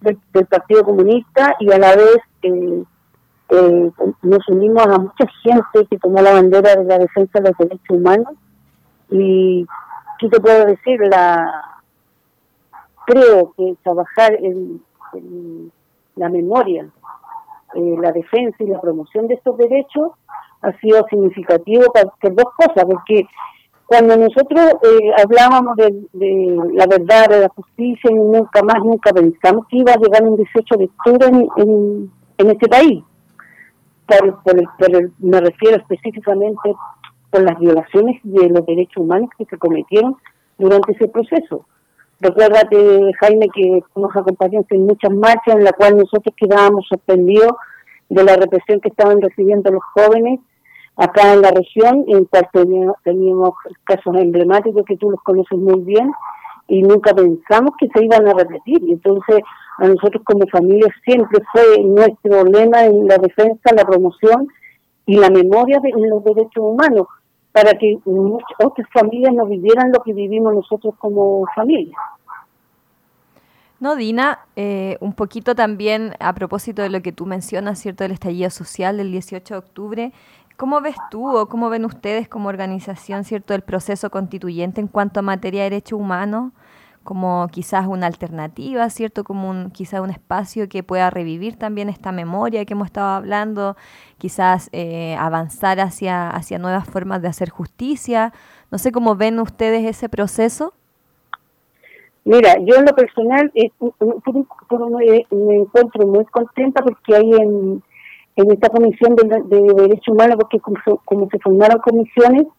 del, Partido Comunista y a la vez eh, eh, nos unimos a mucha gente que tomó la bandera de la defensa de los derechos humanos y ¿qué te puedo decir? La creo que trabajar en la memoria eh, la defensa y la promoción de estos derechos ha sido significativo para, dos cosas, porque cuando nosotros eh, hablábamos de, la verdad, de la justicia, y nunca más, nunca pensamos que iba a llegar un 18 de octubre en, en, en este país. Por, por por el- me refiero específicamente por las violaciones de los derechos humanos que se cometieron durante ese proceso. Recuérdate, Jaime, que nos acompañaste en muchas marchas en las cuales nosotros quedábamos sorprendidos de la represión que estaban recibiendo los jóvenes acá en la región, en cual tenía- teníamos casos emblemáticos que tú los conoces muy bien y nunca pensamos que se iban a repetir. Entonces, a nosotros como familia siempre fue nuestro lema en la defensa, la promoción y la memoria de los derechos humanos, para que muchas otras familias no vivieran lo que vivimos nosotros como familia. No, Dina, eh, un poquito también a propósito de lo que tú mencionas, ¿cierto? Del estallido social del 18 de octubre. ¿Cómo ves tú o cómo ven ustedes como organización, ¿cierto? El proceso constituyente en cuanto a materia de derechos humanos, como quizás una alternativa, ¿cierto? Como un, quizás un espacio que pueda revivir también esta memoria que hemos estado hablando, quizás eh, avanzar hacia, hacia nuevas formas de hacer justicia. No sé cómo ven ustedes ese proceso. Mira, yo en lo personal eh, por- me, encuentro muy contenta porque hay en, en esta comisión de, de derechos humanos, porque como, como se formaron comisiones, eh,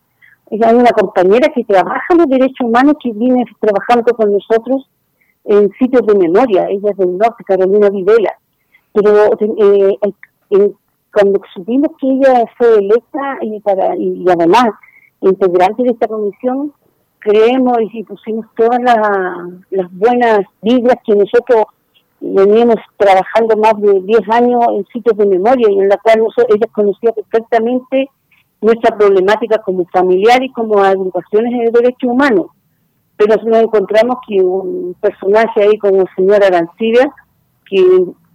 hay una compañera que trabaja los derechos humanos que viene trabajando con nosotros en sitios de memoria, ella es del norte, Carolina Videla. Pero eh, eh, eh, cuando supimos que ella fue electa y, para, y además integrante de esta comisión, creemos y pusimos todas la- las buenas vidas que nosotros veníamos trabajando más de 10 años en sitios de memoria y en la cual nosotros, ellas conocían perfectamente nuestra problemática como familiar y como agrupaciones de derechos humanos. Pero nos encontramos que un personaje ahí como el señor Arancibia, que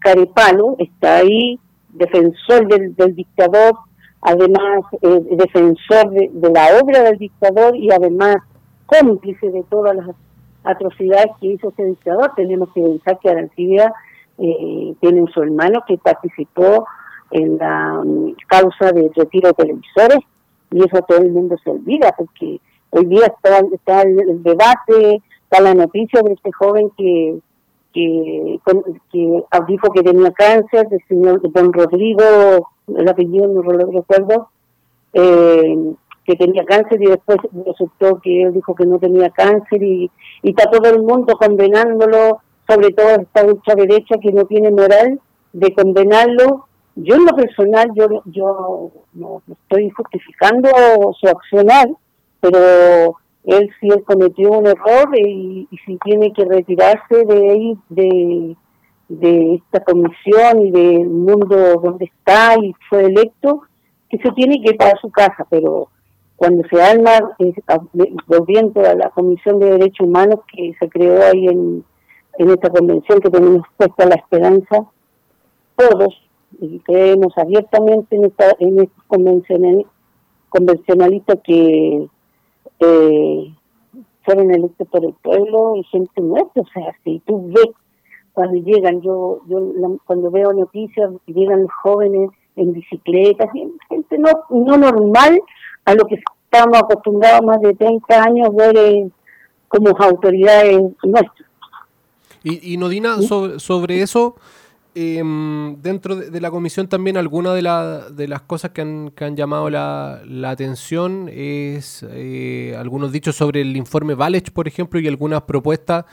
Carepalo está ahí, defensor del, del dictador, además eh, defensor de, de la obra del dictador y además cómplice de todas las atrocidades que hizo ese dictador. Tenemos que pensar que Arancibia eh, tiene su hermano que participó en la mm, causa de retiro de televisores y eso todo el mundo se olvida porque hoy día está, el, debate, está la noticia de este joven que que, que dijo que tenía cáncer, del señor Don Rodrigo, el apellido no lo recuerdo, eh, que tenía cáncer y después resultó que él dijo que no tenía cáncer y, y está todo el mundo condenándolo, sobre todo esta lucha derecha que no tiene moral de condenarlo. Yo en lo personal, yo, yo no, estoy justificando su accionar, pero él sí él cometió un error y, y si tiene que retirarse de ahí, de, de esta comisión y del mundo donde está y fue electo, que se tiene que ir para su casa, pero cuando se arma, eh, volviendo a la Comisión de Derechos Humanos que se creó ahí en, en esta convención que tenemos puesta la esperanza, todos, y creemos abiertamente en, esta, en estos convencional- convencionalistas que eh, fueron electos por el pueblo y gente nuestra, o sea, si tú ves cuando llegan, yo yo la- cuando veo noticias, llegan los jóvenes en bicicletas, gente no, no normal a lo que estamos acostumbrados más de 30 años ver eh, como autoridades nuestras. Y, y Nodina, sobre, sobre eso, em, dentro de, de la comisión también alguna de, la- de las cosas que han, que han llamado la, la atención es eh, algunos dichos sobre el informe Valech, por ejemplo, y algunas propuestas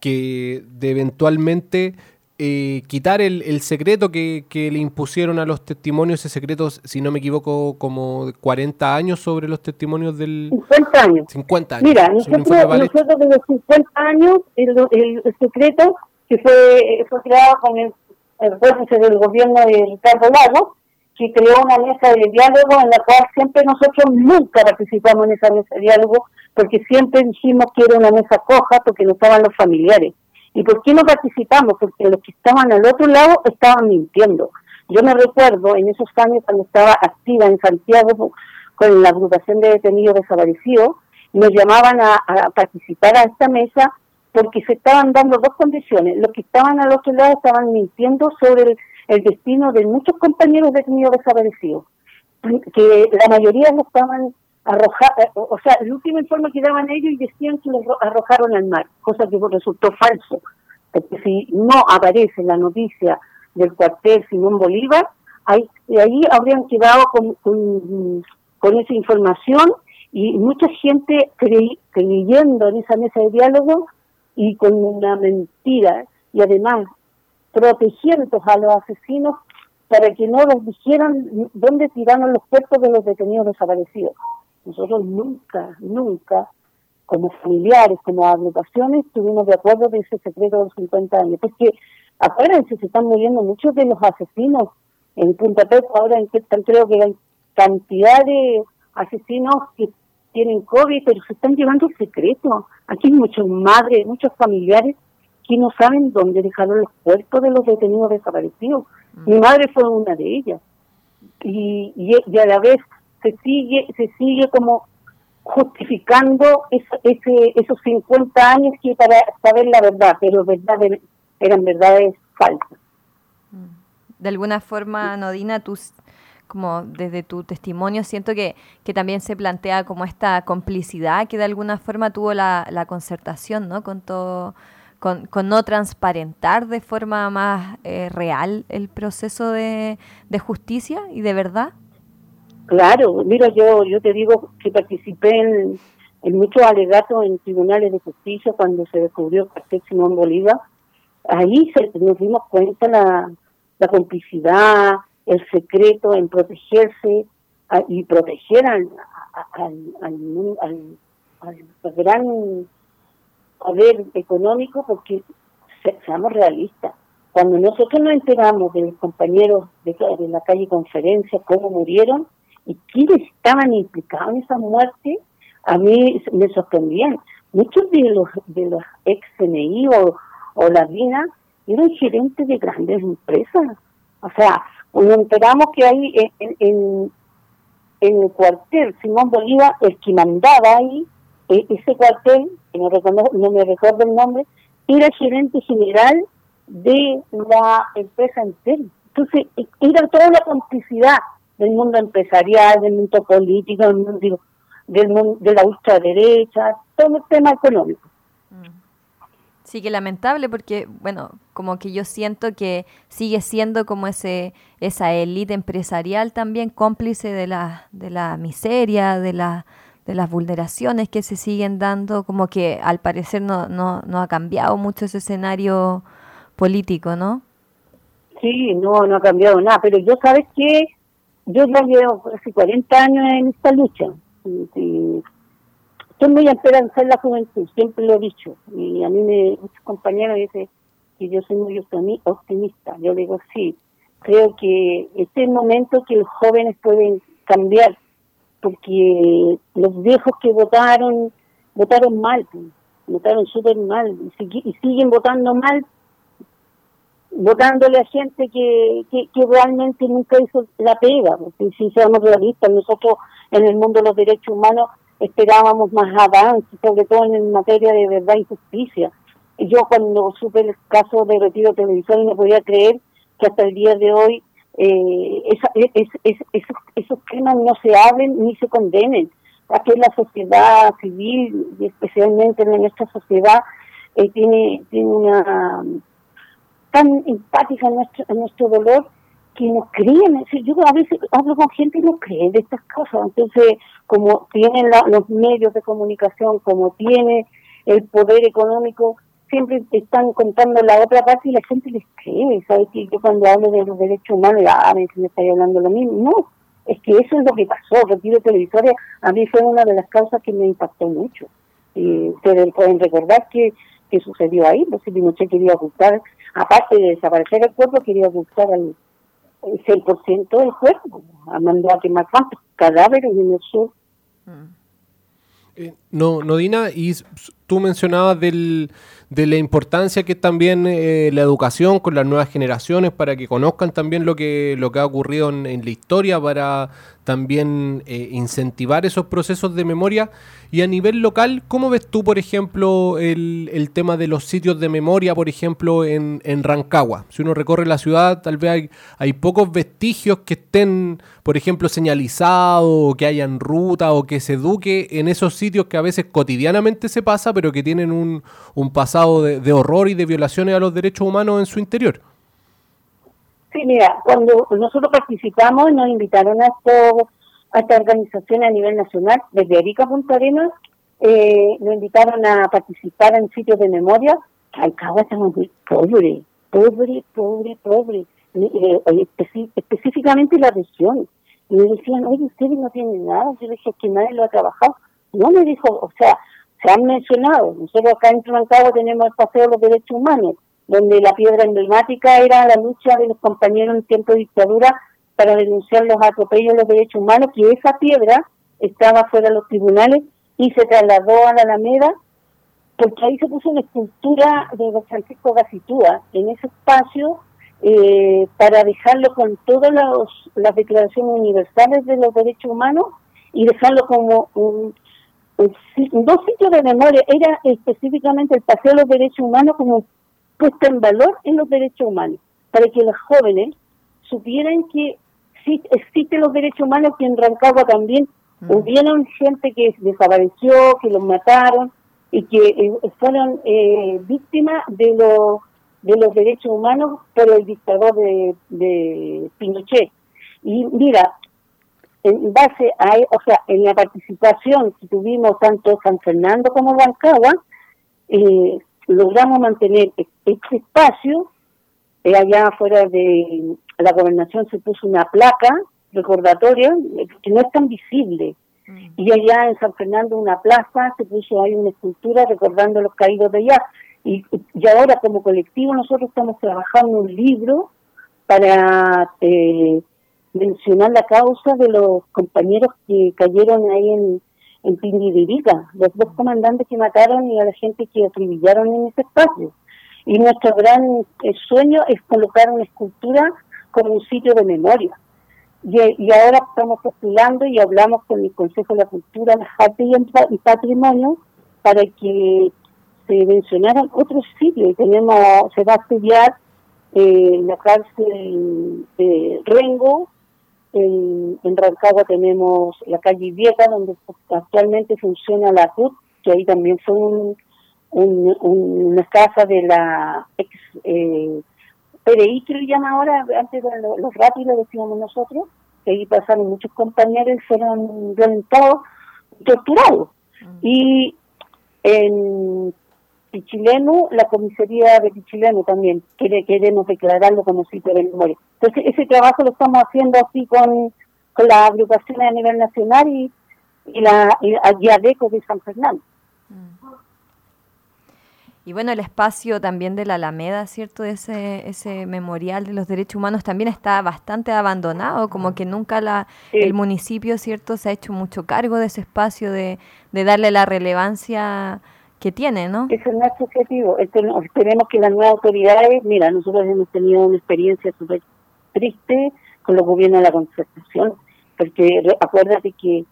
que de eventualmente eh, quitar el, el secreto que, que le impusieron a los testimonios, ese secreto, si no me equivoco, como de 40 años sobre los testimonios del... 50 años. 50 años. Mira, nosotros, nosotros desde los 50 años, el, el- el secreto que fue, fue creado con el, el acuérdense del gobierno de Ricardo Lagos, que creó una mesa de diálogo en la cual siempre nosotros nunca participamos en esa mesa de diálogo, porque siempre dijimos que era una mesa coja porque no estaban los familiares. ¿Y por qué no participamos? Porque los que estaban al otro lado estaban mintiendo. Yo me recuerdo en esos años cuando estaba activa en Santiago con la agrupación de detenidos desaparecidos, nos llamaban a participar a esta mesa porque se estaban dando dos condiciones. Los que estaban al otro lado estaban mintiendo sobre el, destino de muchos compañeros detenidos desaparecidos, que la mayoría lo estaban arrojando, o sea, el último informe que daban ellos y decían que los arro- arrojaron al mar, cosa que resultó falso, porque si no aparece la noticia del cuartel Simón Bolívar, ahí, ahí habrían quedado con, con, esa información y mucha gente creyendo en esa mesa de diálogo y con una mentira y además protegiendo a los asesinos para que no les dijeran dónde tiraron los cuerpos de los detenidos desaparecidos. Nosotros nunca, nunca, como familiares, como agrupaciones, estuvimos de acuerdo de ese secreto de los 50 años. Porque acuérdense, se están muriendo muchos de los asesinos en Punta Peco, ahora en que están, creo que hay cantidad de asesinos que tienen COVID, pero se están llevando el secreto. Aquí hay muchas madres, muchos familiares que no saben dónde dejaron los cuerpos de los detenidos desaparecidos. Mi madre fue una de ellas. Y, y, y a la vez se sigue se sigue como justificando ese, ese, esos 50 años que para saber la verdad, pero verdad eran verdades falsas. De alguna forma, Nodina, tú, como desde tu testimonio, siento que, que también se plantea como esta complicidad que de alguna forma tuvo la, la concertación, ¿no? Con todo, con, no transparentar de forma más eh, real el proceso de, de justicia y de verdad. Claro, mira, yo yo te digo que participé en, en muchos alegatos en tribunales de justicia cuando se descubrió el cartel Simón Bolívar. Ahí se, nos dimos cuenta la, la complicidad, el secreto en protegerse y proteger al, al, al, gran poder económico, porque se- seamos realistas. Cuando nosotros nos enteramos de los compañeros de, de la calle Conferencia, cómo murieron y quiénes estaban implicados en esa muerte, a mí me sorprendían. Muchos de los de los ex CNI o, o la DINA eran gerentes de grandes empresas. O sea, nos enteramos que ahí en, el cuartel Simón Bolívar, el que mandaba ahí, e- ese cuartel, que no, recono- no me recuerdo el nombre, era gerente general de la empresa entera. Entonces, e- era toda la complicidad del mundo empresarial, del mundo político, del mundo, del mundo, de la ultraderecha, todo el tema económico. Sí, que lamentable porque, bueno, como que yo siento que sigue siendo como ese esa élite empresarial también cómplice de la, de la miseria, de, la, de las vulneraciones que se siguen dando, como que al parecer no, no, no ha cambiado mucho ese escenario político, ¿no? Sí, no, no ha cambiado nada, pero yo, ¿sabes qué? Yo ya llevo casi 40 años en esta lucha. Y- y estoy muy esperanzada en la juventud, siempre lo he dicho. Y a mí me, muchos compañeros dicen que yo soy muy optimi- optimista. Yo digo, sí, creo que este es el momento que los jóvenes pueden cambiar, porque los viejos que votaron, votaron mal, pues, votaron súper mal, y, siguen votando mal votándole a gente que, que, que realmente nunca hizo la pega, porque si seamos realistas, nosotros en el mundo de los derechos humanos esperábamos más avances, sobre todo en materia de verdad y justicia. Yo cuando supe el caso de retiro televisor no podía creer que hasta el día de hoy eh, esa- es- es- esos, esos temas no se hablen ni se condenen. Aquí la sociedad civil, y especialmente en nuestra sociedad, eh, tiene, tiene una tan empática en nuestro, en nuestro dolor que no creen. Yo a veces hablo con gente y no creen de estas cosas. Entonces, como tienen la- los medios de comunicación, como tiene el poder económico, siempre están contando la otra parte y la gente les cree. ¿Sabes? Que yo cuando hablo de los derechos humanos, ah, me estáis hablando lo mismo. No, es que eso es lo que pasó. Retiro televisores a mí fue una de las causas que me impactó mucho. Y ustedes pueden recordar que, que sucedió ahí, pues si Pinochet quería ocultar, aparte de desaparecer el cuerpo, quería ocultar al el 6% del cuerpo, mandó a quemar cuántos cadáveres en el sur. Eh, no, no, Dina, y tú mencionabas del, de la importancia que es también eh, la educación con las nuevas generaciones para que conozcan también lo que, lo que ha ocurrido en, la historia, para también eh, incentivar esos procesos de memoria. Y a nivel local, ¿cómo ves tú, por ejemplo, el, tema de los sitios de memoria, por ejemplo, en, en Rancagua? Si uno recorre la ciudad, tal vez hay, hay pocos vestigios que estén, por ejemplo, señalizados, que hayan ruta, o que se eduque en esos sitios que a veces cotidianamente se pasa, pero que tienen un, un pasado de, horror y de violaciones a los derechos humanos en su interior. Sí, mira, cuando nosotros participamos, nos invitaron a, esto, a esta organización a nivel nacional, desde Arica Punta Arenas, eh, nos invitaron a participar en sitios de memoria. Rancagua estamos muy pobre, pobre, pobre, pobre, eh, eh, específicamente la región. Y me decían, oye, ustedes no tienen nada. Yo dije, que nadie lo ha trabajado. No me dijo, o sea, se han mencionado. Nosotros acá en Rancagua tenemos el Paseo de los Derechos Humanos, donde la piedra emblemática era la lucha de los compañeros en tiempo de dictadura para denunciar los atropellos de los derechos humanos, que esa piedra estaba fuera de los tribunales y se trasladó a la Alameda, porque ahí se puso una escultura de don Francisco Gacitúa en ese espacio eh, para dejarlo con todas las declaraciones universales de los derechos humanos y dejarlo como un, dos sitios de memoria. Era específicamente el Paseo de los Derechos Humanos como puesta en valor en los derechos humanos, para que los jóvenes supieran que sí existen los derechos humanos, que en Rancagua también hubieron gente que desapareció, que los mataron y que eh, fueron eh, víctimas de los de los derechos humanos por el dictador de, de Pinochet. Y mira, en base a, o sea, en la participación que tuvimos tanto San Fernando como Rancagua, eh, logramos mantener e- este espacio. eh, allá afuera de la gobernación se puso una placa recordatoria eh, que no es tan visible. Y allá en San Fernando, una plaza, se puso ahí una escultura recordando los caídos de allá. Y, y ahora como colectivo nosotros estamos trabajando un libro para eh, mencionar la causa de los compañeros que cayeron ahí en, en Pindiririca, los dos comandantes que mataron y a la gente que acribillaron en ese espacio. Y nuestro gran eh, sueño es colocar una escultura como un sitio de memoria. Y, ahora estamos postulando y hablamos con el Consejo de la Cultura, las Artes y Patrimonio para que se mencionaran otros sitios. Y tenemos, se va a estudiar eh, la cárcel de Rengo, en, en Rancagua tenemos la calle Vieja, donde actualmente funciona la CUT, que ahí también fue un, un- un- una casa de la ex eh, PDI, que lo llama ahora, antes de lo- los rápidos decíamos nosotros, que ahí pasaron muchos compañeros y fueron violentados, torturados. Y en Pichilemu, la comisaría de Pichilemu también, quiere, queremos declararlo como sitio de memoria. Entonces, ese trabajo lo estamos haciendo así con, con las agrupaciones a nivel nacional y, y la y, y ADECO de San Fernando. Y bueno, el espacio también de la Alameda, ¿cierto? Ese, ese memorial de los derechos humanos también está bastante abandonado, como que nunca la, Sí. el municipio, ¿cierto? Se ha hecho mucho cargo de ese espacio, de, de darle la relevancia que tiene, ¿no? Ese es nuestro objetivo. Este, no- Esperemos que las nuevas autoridades, mira, nosotros hemos tenido una experiencia súper triste con los gobiernos de la concertación, porque acuérdate que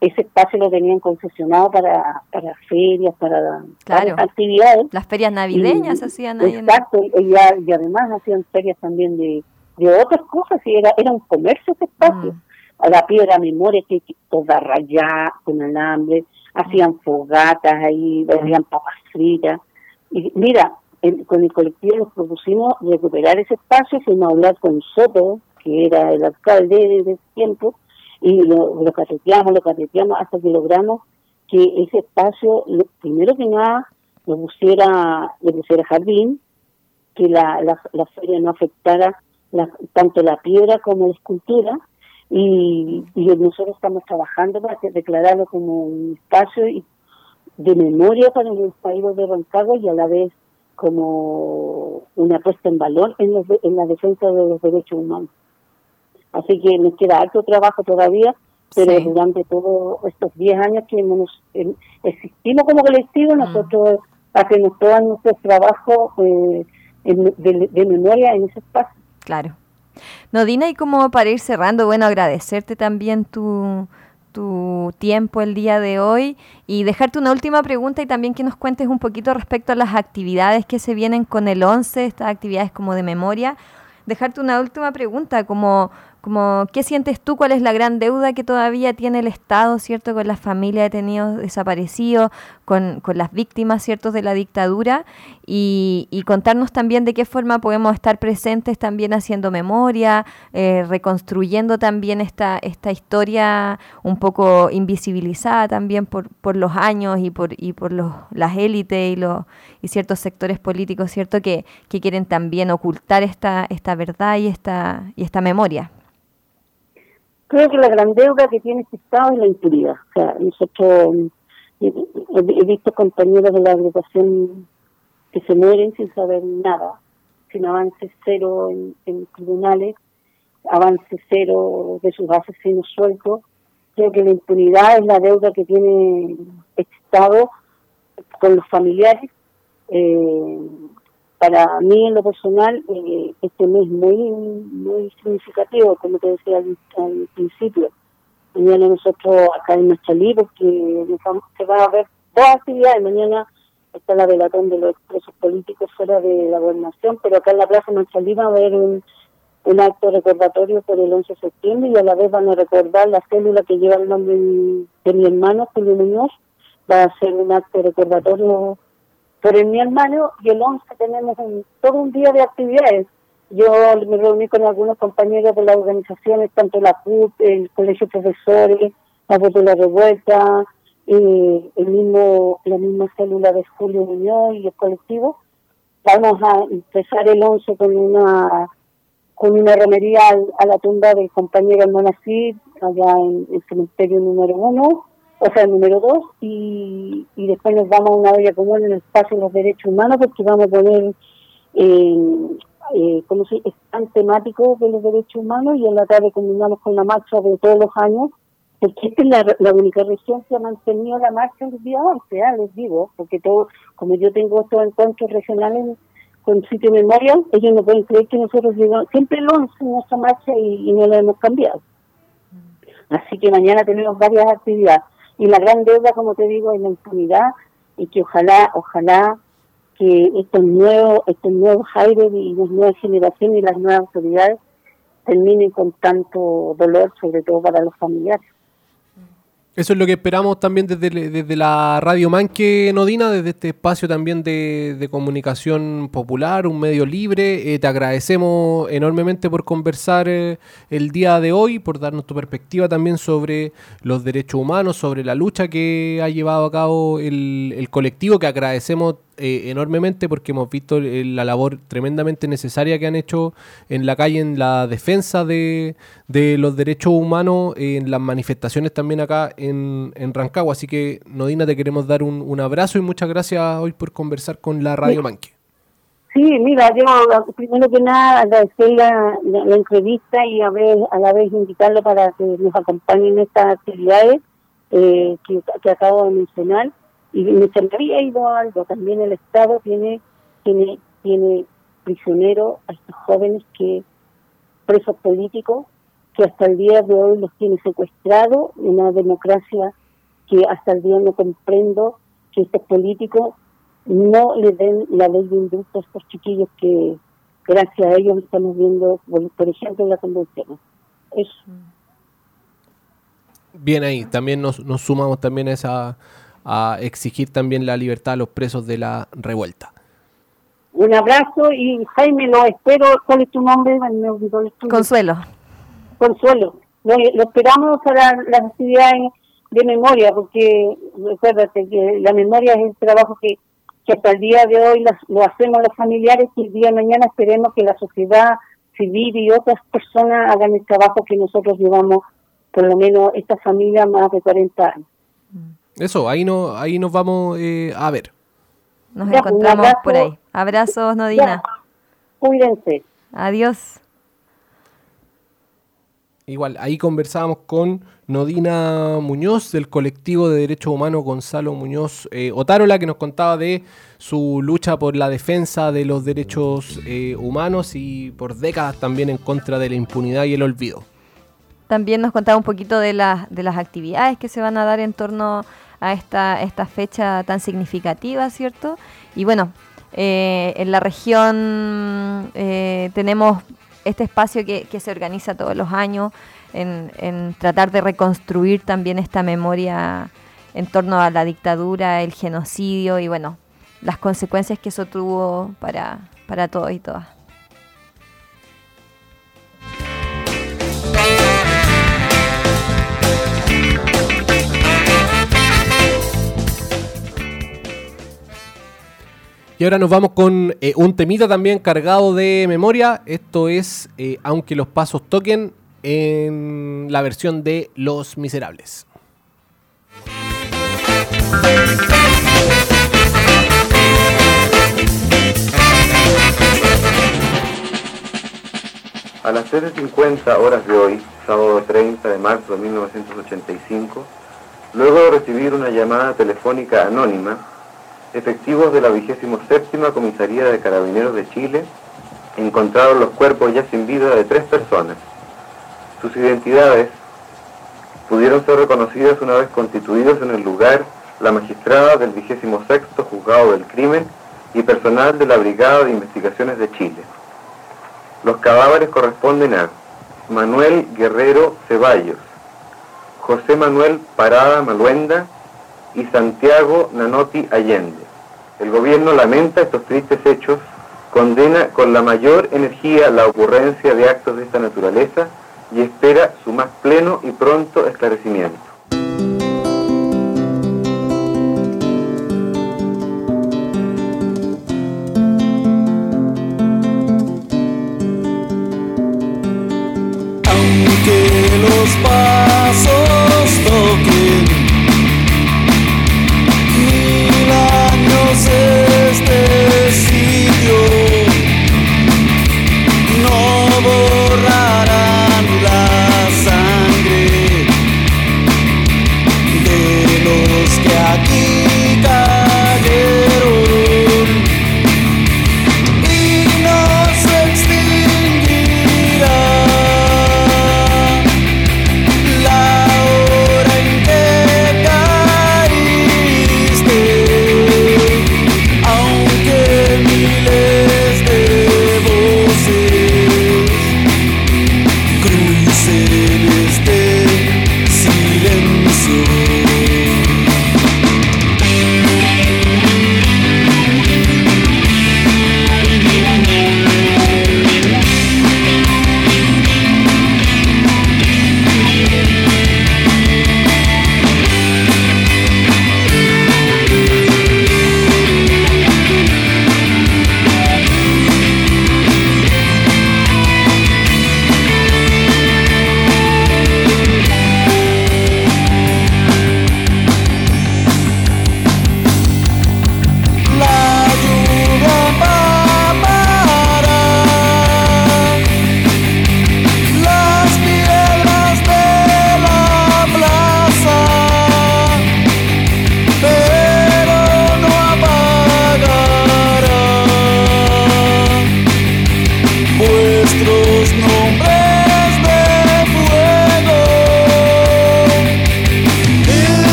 ese espacio lo tenían concesionado para, para ferias, para Claro. actividades. Las ferias navideñas Y- hacían ahí en... Exacto, y, además hacían ferias también de de otras cosas, y era, era un comercio ese espacio. A la piedra memoria, que toda rayada, con alambre, hacían fogatas ahí, vendían papas fritas. Y mira, en- con el colectivo nos propusimos recuperar ese espacio, fuimos a hablar con Soto, que era el alcalde de ese tiempo, y lo, lo cateteamos, lo cateteamos hasta que logramos que ese espacio, primero que nada, lo pusiera, le pusiera jardín, que la, la, la feria no afectara tanto la piedra como la escultura, y, y nosotros estamos trabajando para que- declararlo como un espacio y- de memoria para los países de Rancagua y a la vez como una puesta en valor en, los en la defensa de los derechos humanos. Así que nos queda harto trabajo todavía, pero Sí. durante todos estos 10 años que hemos, em, existimos como colectivo, nosotros hacemos todo nuestro trabajo eh, en- de, de memoria en ese espacio. Claro. Nodina, y como para ir cerrando, bueno, agradecerte también tu, tu tiempo el día de hoy y dejarte una última pregunta y también que nos cuentes un poquito respecto a las actividades que se vienen con el 11, estas actividades como de memoria. Dejarte una última pregunta, como, como ¿qué sientes tú? ¿Cuál es la gran deuda que todavía tiene el Estado, cierto, con las familias de detenidos desaparecidos, con, con las víctimas, ciertos, de la dictadura? Y, y contarnos también de qué forma podemos estar presentes también haciendo memoria, eh, reconstruyendo también esta, esta historia un poco invisibilizada también por, por los años y por, y por los, las élites y, los, y ciertos sectores políticos, ¿cierto? Que, que quieren también ocultar esta, esta verdad y esta, y esta memoria. Creo que la gran deuda que tiene este Estado es la impunidad. O sea, nosotros he, visto compañeros de la agrupación que se mueren sin saber nada, sin avance cero en, en tribunales, avance cero de sus asesinos sueltos. Creo que la impunidad es la deuda que tiene este Estado con los familiares. Eh, para mí, en lo personal, eh, este mes muy muy significativo, como te decía al, principio. Mañana nosotros acá en Machalí, porque nos vamos- se va a ver todas actividades. Mañana está la velatón de los presos políticos fuera de la gobernación, pero acá en la Plaza Machalí va a haber un, un acto recordatorio por el 11 de septiembre y a la vez van a recordar la célula que lleva el nombre de mi hermano, Julio Muñoz. Va a ser un acto recordatorio por el mi hermano y el 11 tenemos un- todo un día de actividades. Yo me reuní con algunos compañeros de las organizaciones, tanto la CUT, el Colegio de Profesores, la Voz de la Revuelta, el mismo, la misma célula de Julio Muñoz y el colectivo. Vamos a empezar el 11 con una con una romería a la tumba del compañero Hermana allá en el cementerio número uno, o sea, el número dos, y, y después nos vamos a una olla común en el espacio de los derechos humanos, porque vamos a poner, eh, eh, ¿cómo se dice?, tan temático de los derechos humanos, y en la tarde combinamos con la marcha de todos los años, porque esta es [laughs] la, la única región que ha mantenido la marcha el día 11, ah, les digo, porque todo, como yo tengo estos encuentros regionales con sitio de memoria, ellos no pueden creer que nosotros llegamos siempre el 11 en nuestra marcha y, y no lo hemos cambiado. Así que mañana tenemos varias actividades. Y la gran deuda, como te digo, es la impunidad y que ojalá, ojalá que estos nuevos, estos nuevos aires y las nuevas generaciones y las nuevas autoridades terminen con tanto dolor, sobre todo para los familiares. Eso es lo que esperamos también desde, desde la Radio Manque Nodina, desde este espacio también de, de comunicación popular, un medio libre. Eh, te agradecemos enormemente por conversar eh, el día de hoy, por darnos tu perspectiva también sobre los derechos humanos, sobre la lucha que ha llevado a cabo el, el colectivo, que agradecemos eh, enormemente porque hemos visto eh, la labor tremendamente necesaria que han hecho en la calle en la defensa de, de los derechos humanos, en las manifestaciones también acá en, en Rancagua. Así que, Nodina, te queremos dar un, un abrazo y muchas gracias hoy por conversar con la Radio Manque. Sí, mira, yo primero que nada agradecer la, la, la entrevista y a, ver, a la vez invitarlo para que nos acompañen en estas actividades eh, que, que acabo de mencionar. Y me había ido algo, también el Estado tiene, tiene, tiene prisioneros a estos jóvenes que, presos políticos, que hasta el día de hoy los tiene secuestrados, una democracia que hasta el día no comprendo que estos políticos no le den la ley de indulto a estos chiquillos que, gracias a ellos estamos viendo, por, ejemplo, la convención. Eso. Bien ahí, también nos, nos sumamos también a esa a exigir también la libertad a los presos de la revuelta. Un abrazo y Jaime, lo espero. ¿Cuál es tu nombre? Me olvidó el tuyo. Consuelo. Consuelo. Lo, lo esperamos para las actividades de memoria, porque recuérdate que la memoria es el trabajo que, que hasta el día de hoy las- lo hacemos los familiares y el día de mañana esperemos que la sociedad civil y otras personas hagan el trabajo que nosotros llevamos, por lo menos esta familia, más de 40 años. Eso, ahí, no, ahí nos vamos eh, a ver. Nos Ya, encontramos abrazo. por ahí. Abrazos, Nodina. Ya, cuídense. Adiós. Igual, ahí conversábamos con Nodina Muñoz del colectivo de derechos humanos Gonzalo Muñoz eh, Otárola, que nos contaba de su lucha por la defensa de los derechos eh, humanos y por décadas también en contra de la impunidad y el olvido. También nos contaba un poquito de, las de las actividades que se van a dar en torno a esta, esta fecha tan significativa, ¿cierto? Y bueno, eh, en la región eh, tenemos este espacio que, se organiza todos los años en, en tratar de reconstruir también esta memoria en torno a la dictadura, el genocidio y bueno, las consecuencias que eso tuvo para, para todos y todas. Y ahora nos vamos con eh, un temita también cargado de memoria. Esto es eh, Aunque los pasos toquen en la versión de Los Miserables. A las 13.50 horas de hoy, sábado 30 de marzo de 1985, luego de recibir una llamada telefónica anónima, efectivos de la 27 Comisaría de Carabineros de Chile encontraron los cuerpos ya sin vida de tres personas. Sus identidades pudieron ser reconocidas una vez constituidos en el lugar la magistrada del 26 Juzgado del Crimen y personal de la Brigada de Investigaciones de Chile. Los cadáveres corresponden a Manuel Guerrero Ceballos, José Manuel Parada Maluenda y Santiago Nanotti Allende. El gobierno lamenta estos tristes hechos, condena con la mayor energía la ocurrencia de actos de esta naturaleza y espera su más pleno y pronto esclarecimiento.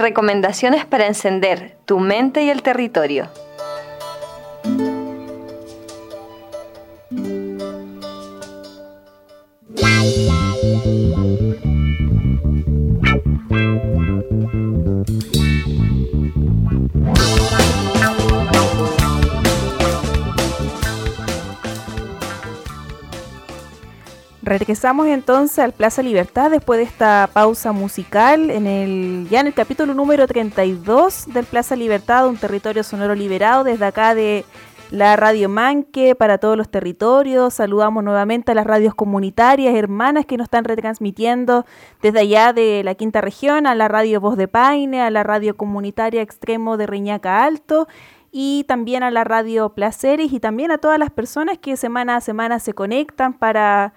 Recomendaciones para encender tu mente y el territorio. Regresamos entonces al Plaza Libertad después de esta pausa musical en el ya en el capítulo número 32 del Plaza Libertad, un territorio sonoro liberado desde acá de la Radio Manque para todos los territorios. Saludamos nuevamente a las radios comunitarias, hermanas que nos están retransmitiendo desde allá de la quinta región, a la Radio Voz de Paine, a la radio comunitaria Extremo de Reñaca Alto y también a la Radio Placeres y también a todas las personas que semana a semana se conectan para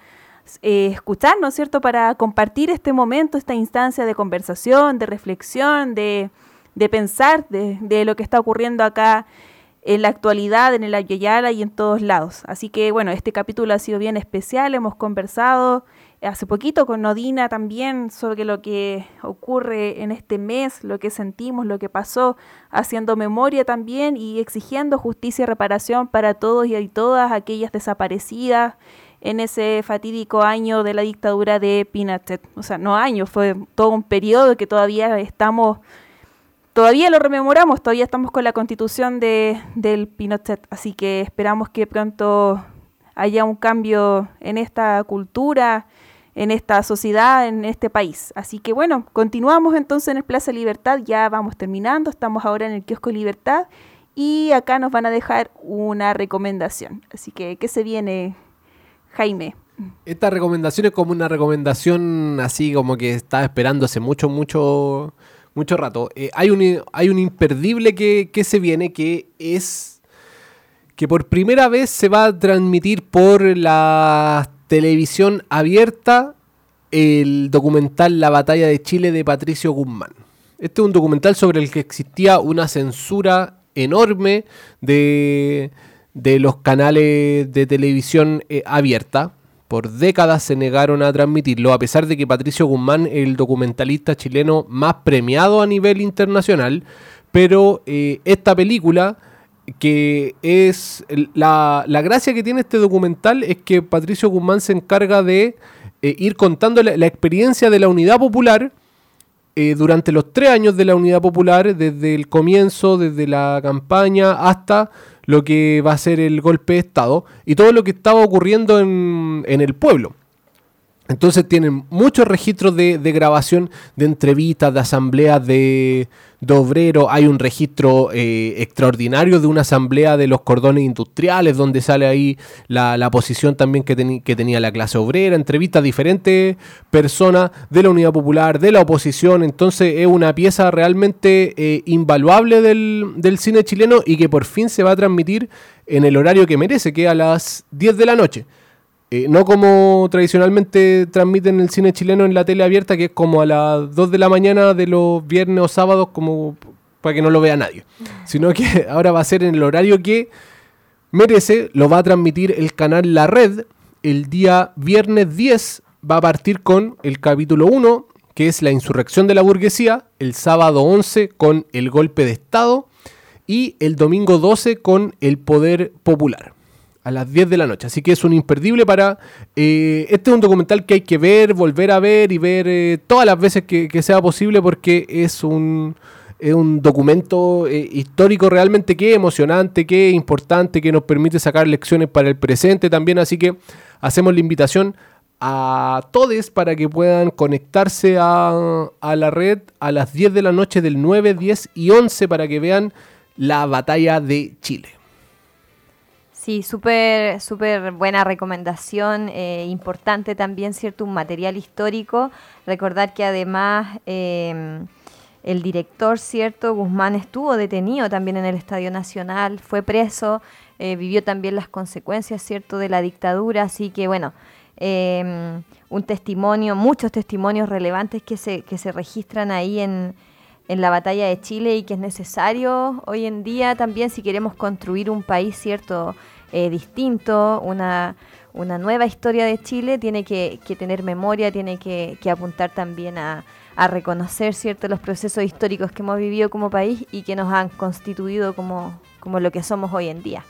eh, escuchar, ¿no es cierto?, para compartir este momento, esta instancia de conversación, de reflexión, de, de pensar de, de, lo que está ocurriendo acá en la actualidad, en el Ayayala y en todos lados. Así que, bueno, este capítulo ha sido bien especial, hemos conversado hace poquito con Nodina también sobre lo que ocurre en este mes, lo que sentimos, lo que pasó, haciendo memoria también y exigiendo justicia y reparación para todos y todas aquellas desaparecidas en ese fatídico año de la dictadura de Pinochet. O sea, no año, fue todo un periodo que todavía estamos, todavía lo rememoramos, todavía estamos con la constitución de, del Pinochet. Así que esperamos que pronto haya un cambio en esta cultura, en esta sociedad, en este país. Así que bueno, continuamos entonces en el Plaza Libertad, ya vamos terminando, estamos ahora en el kiosco Libertad y acá nos van a dejar una recomendación. Así que, ¿qué se viene, Jaime. Esta recomendación es como una recomendación así como que estaba esperando hace mucho, mucho, mucho rato. Eh, hay, un, hay un imperdible que, que se viene que es que por primera vez se va a transmitir por la televisión abierta el documental La batalla de Chile de Patricio Guzmán. Este es un documental sobre el que existía una censura enorme de de los canales de televisión eh, abierta. Por décadas se negaron a transmitirlo, a pesar de que Patricio Guzmán es el documentalista chileno más premiado a nivel internacional. Pero eh, esta película, que es la, la, gracia que tiene este documental, es que Patricio Guzmán se encarga de eh, ir contando la, la, experiencia de la unidad popular. Durante los tres años de la Unidad Popular, desde el comienzo, desde la campaña hasta lo que va a ser el golpe de Estado y todo lo que estaba ocurriendo en, en el pueblo. Entonces tienen muchos registros de, grabación de entrevistas, de asambleas de, obreros. Hay un registro eh, extraordinario de una asamblea de los cordones industriales, donde sale ahí la, posición también que, tenía la clase obrera. Entrevistas a diferentes personas de la Unidad Popular, de la oposición. Entonces es una pieza realmente eh, invaluable del, del cine chileno y que por fin se va a transmitir en el horario que merece, que es a las 10 de la noche. Eh, no como tradicionalmente transmiten el cine chileno en la tele abierta, que es como a las 2 de la mañana de los viernes o sábados, como para que no lo vea nadie. Sino que [laughs] ahora va a ser en el horario que merece, lo va a transmitir el canal La Red. El día viernes 10 va a partir con el capítulo 1, que es la insurrección de la burguesía, el sábado 11 con el golpe de Estado y el domingo 12 con el poder popular a las 10 de la noche. Así que es un imperdible para... Eh, este es un documental que hay que ver, volver a ver y ver eh, todas las veces que, sea posible porque es un, es un documento eh, histórico realmente que emocionante, que importante, que nos permite sacar lecciones para el presente también. Así que hacemos la invitación a todos para que puedan conectarse a, a la red a las 10 de la noche del 9, 10 y 11 para que vean la batalla de Chile. Sí, súper súper buena recomendación, eh, importante también, ¿cierto? Un material histórico. Recordar que además eh, el director, ¿cierto? Guzmán estuvo detenido también en el Estadio Nacional, fue preso, eh, vivió también las consecuencias, ¿cierto? De la dictadura, así que bueno, un testimonio, muchos testimonios relevantes que se, que se registran ahí en, en la batalla de Chile y que es necesario hoy en día también si queremos construir un país, ¿cierto? Eh, distinto, una, una nueva historia de Chile, tiene que, que tener memoria, tiene que, que apuntar también a, a reconocer cierto los procesos históricos que hemos vivido como país y que nos han constituido como, como lo que somos hoy en día.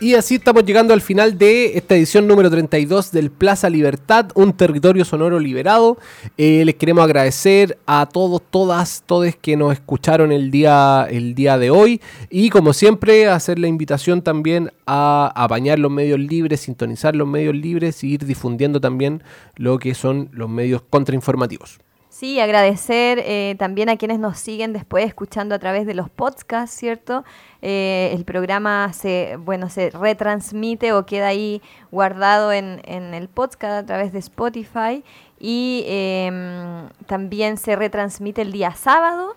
Y así estamos llegando al final de esta edición número 32 del Plaza Libertad, un territorio sonoro liberado. Eh, les queremos agradecer a todos, todas, todos que nos escucharon el día, el día de hoy. Y como siempre, hacer la invitación también a apañar los medios libres, sintonizar los medios libres y ir difundiendo también lo que son los medios contrainformativos. Sí, agradecer eh, también a quienes nos siguen después escuchando a través de los podcasts, ¿cierto? Eh, el programa se, bueno, se retransmite o queda ahí guardado en, en el podcast a través de Spotify y em, también se retransmite el día sábado.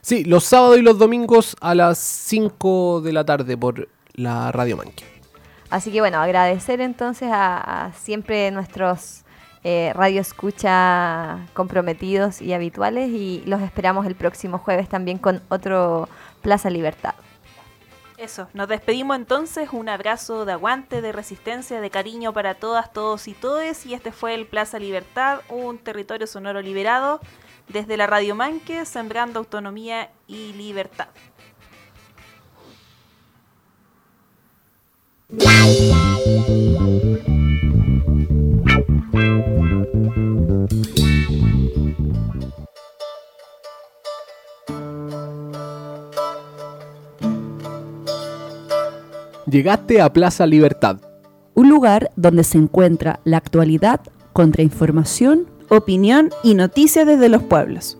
Sí, los sábados y los domingos a las 5 de la tarde por la Radio Manque. Así que bueno, agradecer entonces a, a siempre nuestros eh, radio escucha comprometidos y habituales y los esperamos el próximo jueves también con otro Plaza Libertad. Eso, nos despedimos entonces, un abrazo de aguante, de resistencia, de cariño para todas, todos y todes y este fue el Plaza Libertad, un territorio sonoro liberado desde la Radio Manque, sembrando autonomía y libertad. Llegaste a Plaza Libertad. Un lugar donde se encuentra la actualidad, contrainformación, Opinión y noticias desde los pueblos.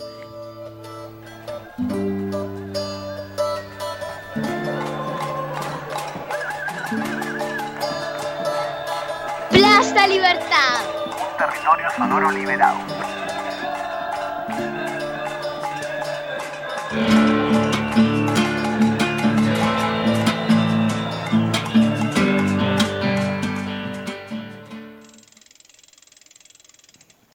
Plaza Libertad. Un territorio sonoro liberado.